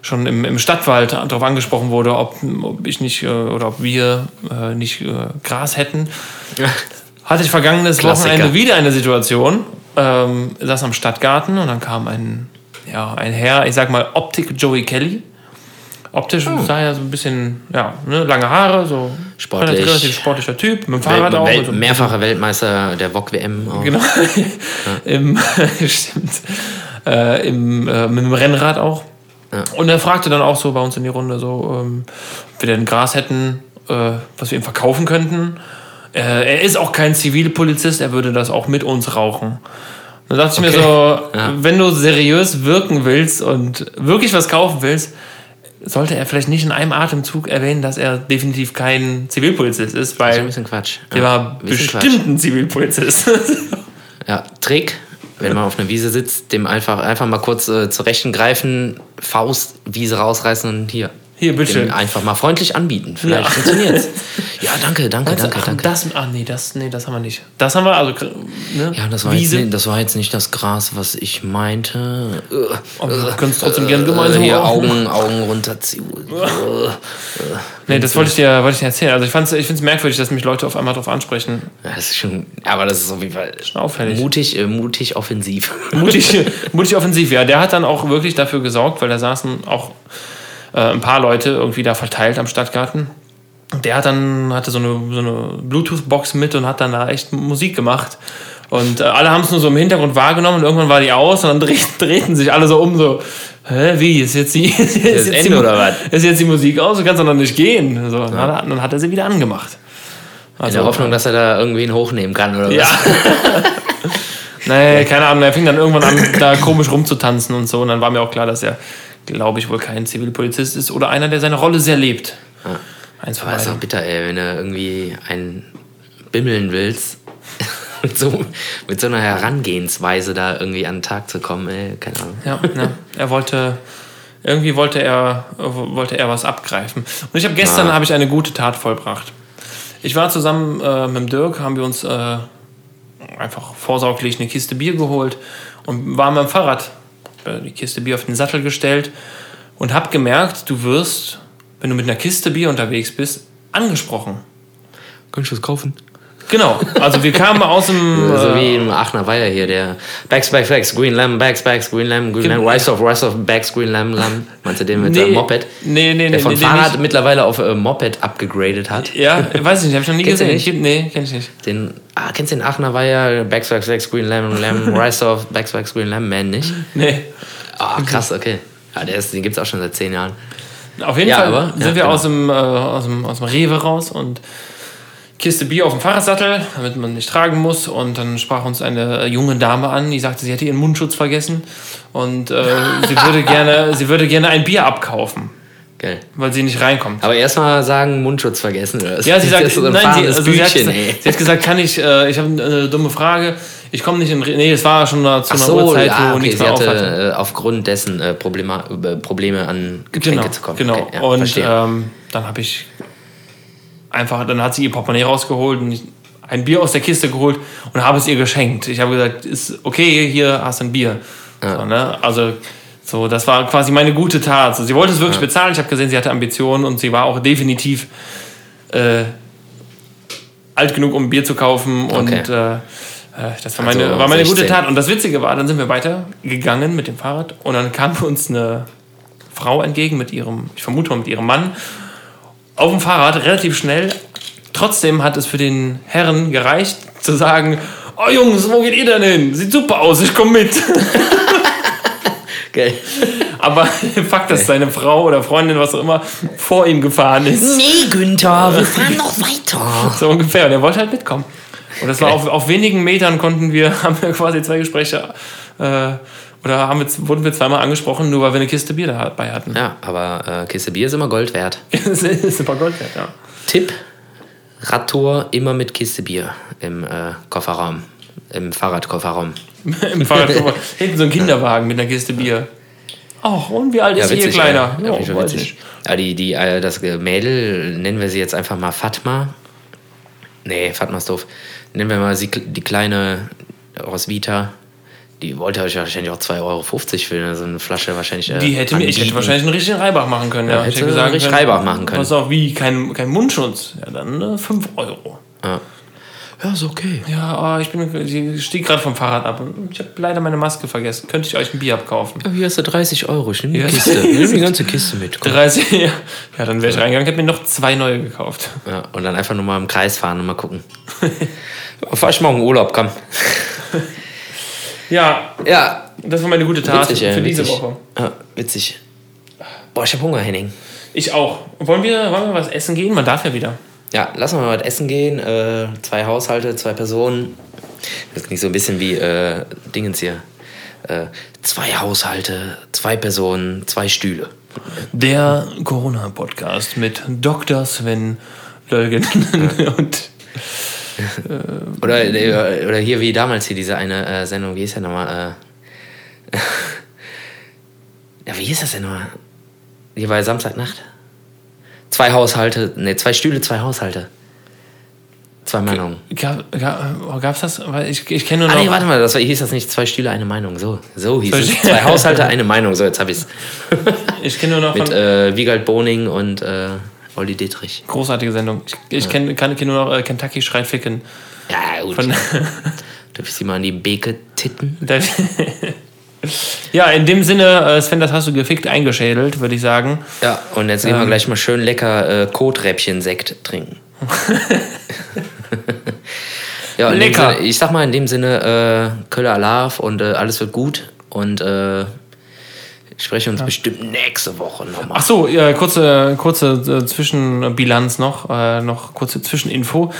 schon im, im Stadtwald darauf angesprochen wurde, ob, ob ich nicht äh, oder ob wir äh, nicht Gras hätten, hatte ich vergangenes Klassiker. Wochenende wieder eine Situation. Ähm, saß am Stadtgarten und dann kam ein, ja, ein Herr, ich sag mal Optik Joey Kelly. Optisch Oh. sah er so ein bisschen, ja, ne, lange Haare, so Sportlich. relativ, sportlicher Typ, mit dem Fahrrad Welt, auch. Welt, so- mehrfacher Weltmeister der VOG-WM. auch. Genau. Im, stimmt. Äh, im, äh, mit dem Rennrad auch. Und er fragte dann auch so bei uns in die Runde, so, ähm, ob wir denn Gras hätten, äh, was wir ihm verkaufen könnten. Äh, er ist auch kein Zivilpolizist, er würde das auch mit uns rauchen. Da dachte ich mir Okay. so, Ja. wenn du seriös wirken willst und wirklich was kaufen willst, sollte er vielleicht nicht in einem Atemzug erwähnen, dass er definitiv kein Zivilpolizist ist, Das ist weil ein bisschen Quatsch. der war bisschen bestimmt ein Zivilpolizist. Ja, Trick, wenn man auf einer Wiese sitzt, dem einfach, einfach mal kurz äh, zur Rechten greifen, Faust, Wiese rausreißen und hier. Hier, bitteschön. Einfach mal freundlich anbieten. Vielleicht Ja. funktioniert's. Ja, danke, danke, du, danke, ach, danke. Das, ach nee, das, nee, das haben wir nicht. Das haben wir, also, ne? Ja, das war, jetzt, Wiese. das war jetzt nicht das Gras, was ich meinte. Äh, Aber wir können es trotzdem gerne gemeinsam äh, hier. Augen, Augen runterziehen. Äh, Nee, das wollte ich dir, wollte ich dir erzählen. Also ich, fand's- ich finde es merkwürdig, dass mich Leute auf einmal darauf ansprechen. Ja, das ist schon, aber das ist auf jeden Fall auffällig. mutig, äh, mutig offensiv. Mutig, mutig offensiv, ja. Der hat dann auch wirklich dafür gesorgt, weil da saßen auch äh, ein paar Leute irgendwie da verteilt am Stadtgarten. Und der hat dann, hatte so eine, so eine Bluetooth-Box mit und hat dann da echt Musik gemacht. Und äh, alle haben es nur so im Hintergrund wahrgenommen und irgendwann war die aus und dann dreh, drehten sich alle so um, so, hä, wie, ist jetzt die, ist jetzt Ende die, oder was? Ist jetzt die Musik aus, du kannst doch noch nicht gehen. So, dann, hat er, dann hat er sie wieder angemacht. In der Hoffnung, dass er da irgendwen hochnehmen kann oder Ja. was. nee, keine Ahnung, er fing dann irgendwann an, da komisch rumzutanzen und so. Und dann war mir auch klar, dass er glaube ich, wohl kein Zivilpolizist ist oder einer, der seine Rolle sehr lebt. Eins von ist doch beiden. bitter, ey, wenn du irgendwie einen bimmeln willst, mit so, mit so einer Herangehensweise da irgendwie an den Tag zu kommen, ey, keine Ahnung. Ja, ja. Er wollte, irgendwie wollte er, wollte er was abgreifen. Und ich habe gestern Ah. habe ich eine gute Tat vollbracht. Ich war zusammen äh, mit dem Dirk, haben wir uns äh, einfach vorsorglich eine Kiste Bier geholt und waren mit dem Fahrrad die Kiste Bier auf den Sattel gestellt und habe gemerkt, du wirst, wenn du mit einer Kiste Bier unterwegs bist, angesprochen. Kannst du das kaufen? Genau, also wir kamen aus dem... so äh, wie im Aachener Weiher hier, der Bags, Bags, Bags, Green Lamb, Bags, Bags, Green Lamb, Green Lamb, Genau. Rice of, Rice of, Bags, Green Lamb, Lamb. Meinst du den mit Nee, seinem Moped? nee, nee, Der nee, von nee, nee, Fahrrad nicht. mittlerweile auf äh, Moped abgegradet hat. Ja, weiß ich nicht, habe ich noch nie Kennst gesehen. nicht? Nee, kenn ich nicht. Den, ah, kennst du den Aachener Weiher, Bags, Bags, Bags, Green Lamb, Lamb, Rice of, Bags, Bags, Green Lamb, Man nicht? Nee. Ah, krass, okay. Ja, der ist, den gibt's auch schon seit zehn Jahren. Auf jeden Ja, Fall aber- sind ja, wir genau. aus, dem, äh, aus, dem, aus dem Rewe raus und Kiste Bier auf dem Fahrradsattel, damit man nicht tragen muss. Und dann sprach uns eine junge Dame an, die sagte, sie hätte ihren Mundschutz vergessen und äh, sie, würde gerne, sie würde gerne ein Bier abkaufen, Geil. weil sie nicht reinkommt. Aber erstmal sagen, Mundschutz vergessen. Oder? Ja, sie sagt, so ein nein, sie, also sie, hat Büchchen, gesagt, ey. sie hat gesagt, kann ich, äh, ich habe eine dumme Frage, ich komme nicht in, nee, es war schon zu einer so, Uhrzeit, ja, wo okay, nichts sie mehr hatte. hatte äh, aufgrund dessen äh, Probleme, äh, Probleme an Getränke Genau, zu kommen. genau. Okay, ja, und ähm, dann habe ich einfach, dann hat sie ihr Portemonnaie rausgeholt und ein Bier aus der Kiste geholt und habe es ihr geschenkt. Ich habe gesagt, ist okay, hier hast du ein Bier. So, ne? Also so, das war quasi meine gute Tat. So, sie wollte es wirklich bezahlen. Ich habe gesehen, sie hatte Ambitionen und sie war auch definitiv äh, alt genug, um ein Bier zu kaufen. Und Okay. äh, äh, das war meine, Also war meine gute 16. Tat. Und das Witzige war, dann sind wir weitergegangen mit dem Fahrrad und dann kam uns eine Frau entgegen mit ihrem, ich vermute mal mit ihrem Mann, auf dem Fahrrad relativ schnell. Trotzdem hat es für den Herren gereicht, zu sagen: Oh Jungs, wo geht ihr denn hin? Sieht super aus, ich komme mit. Geil. Aber Fakt, dass seine Frau oder Freundin, was auch immer, vor ihm gefahren ist. Nee, Günther, wir fahren noch weiter. So ungefähr. Und er wollte halt mitkommen. Und das war auf, auf wenigen Metern konnten wir, haben wir quasi zwei Gespräche, äh, oder haben wir, wurden wir zweimal angesprochen, nur weil wir eine Kiste Bier dabei hatten. Ja, aber äh, Kiste Bier ist immer Gold wert. ist super Gold wert, ja. Tipp: Radtour immer mit Kiste Bier im äh, Kofferraum. Im Fahrradkofferraum. Im Fahrrad hinten so ein Kinderwagen mit einer Kiste Bier. Ach, und wie alt ist hier, Kleiner? Ja, ja, Ja, ja, weiß witzig. Ja, die, die, äh, das Mädel, nennen wir sie jetzt einfach mal Fatma. Nee, Fatma ist doof. Nennen wir mal sie, die kleine aus Vita. Die wollte euch wahrscheinlich auch 2,50 Euro für so eine Flasche wahrscheinlich. Äh, Die hätte mir, ich hätte wahrscheinlich einen richtigen Reibach machen können. Ja, Ja, ich hätte hätte sagen richtig können, Reibach machen können. Pass auf, wie, kein, kein Mundschutz. Ja, dann äh, 5 Euro. Ja. ja, ist okay. Ja, aber ich bin, ich stieg gerade vom Fahrrad ab und ich habe leider meine Maske vergessen. Könnte ich euch ein Bier abkaufen? Ja, hier hast du 30 Euro. Ich nehme die Ja. Kiste. Nimm die ganze Kiste mit. Komm. 30, ja. Ja, dann wäre ich reingegangen, hätte mir noch zwei neue gekauft. Ja, und dann einfach nur mal im Kreis fahren und mal gucken. Fahr ich morgen Urlaub, komm. Ja, Ja, das war meine gute Tat witzig, ey, für diese witzig. Woche. Ja, witzig. Boah, ich hab Hunger, Henning. Ich auch. Wollen wir, wollen wir was essen gehen? Man darf ja wieder. Ja, lass mal was essen gehen. Äh, zwei Haushalte, zwei Personen. Das klingt so ein bisschen wie äh, Dingens hier. Äh, zwei Haushalte, zwei Personen, zwei Stühle. Der Corona-Podcast mit Dr. Sven Lölgen und Oder, äh, oder hier wie damals hier diese eine äh, Sendung, wie hieß der nochmal? Äh, ja, wie hieß das denn nochmal? Hier war Samstagnacht. Zwei Haushalte, ne, zwei Stühle, zwei Haushalte. Zwei Meinungen. Gab, gab, gab's das? Ich, ich kenne nur Ah, noch. nee, warte mal, das war, hieß das nicht zwei Stühle, eine Meinung. So, so hieß es. Zwei Haushalte, eine Meinung. So, jetzt hab ich's. ich kenne nur noch Mit äh, Wiegald Boning und äh, Olli Dietrich. großartige Sendung. Ich, ich kenne kann, kenn nur noch äh, Kentucky schreit Ficken. Ja, gut. Von, Darf ich sie mal an die Beke titten? ja, in dem Sinne, äh, Sven, das hast du gefickt eingeschädelt, würde ich sagen. Ja, und jetzt gehen wir gleich mal schön lecker äh, Koträppchen-Sekt trinken. ja, Lecker. Sinne, ich sag mal in dem Sinne, äh, Köller Alarv und äh, alles wird gut. Und äh, ich spreche uns bestimmt nächste Woche nochmal. Ach so, ja, kurze, kurze äh, Zwischenbilanz noch, äh, noch kurze Zwischeninfo.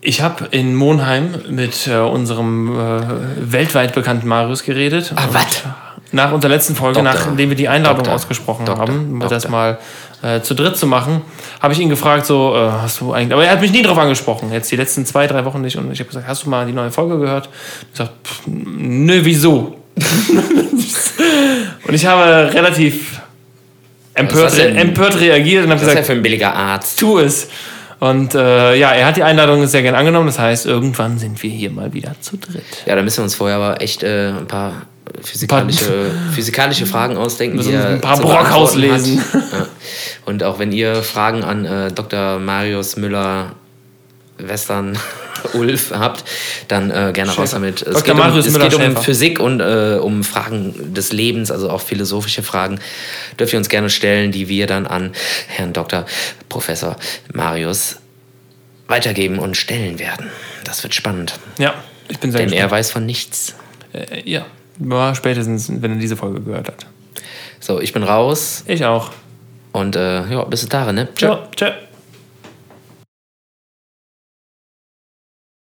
Ich habe in Monheim mit äh, unserem äh, weltweit bekannten Marius geredet. Ah, Und- was? nach unserer letzten Folge, Doktor. nachdem wir die Einladung Doktor. ausgesprochen Doktor. haben, um das mal äh, zu dritt zu machen, habe ich ihn gefragt, so, äh, hast du eigentlich, aber er hat mich nie drauf angesprochen, jetzt die letzten zwei, drei Wochen nicht. Und ich habe gesagt, hast du mal die neue Folge gehört? Ich gesagt, pff, nö, wieso? Und ich habe relativ empört, denn? empört reagiert und habe Was ist ja gesagt, für ein billiger Arzt? tu es. Und äh, ja, er hat die Einladung sehr gern angenommen. Das heißt, irgendwann sind wir hier mal wieder zu dritt. Ja, da müssen wir uns vorher aber echt äh, ein paar physikalische, physikalische Fragen ausdenken. Müssen die ein paar zu Brock beantworten auslesen. Hat. Ja. Und auch wenn ihr Fragen an äh, Dr. Marius Müller Western Ulf habt, dann äh, gerne raus Schäfer. damit. Es Dr. geht um, es geht um. Physik und äh, um Fragen des Lebens, also auch philosophische Fragen. Dürft ihr uns gerne stellen, die wir dann an Herrn Dr. Professor Marius weitergeben und stellen werden. Das wird spannend. Ja, ich bin sehr Denn er gespannt. weiß von nichts. Äh, ja, ja, spätestens, wenn er diese Folge gehört hat. So, ich bin raus Ich auch. und äh, ja, bis dahin, ne? Tschö. Ja, tschö.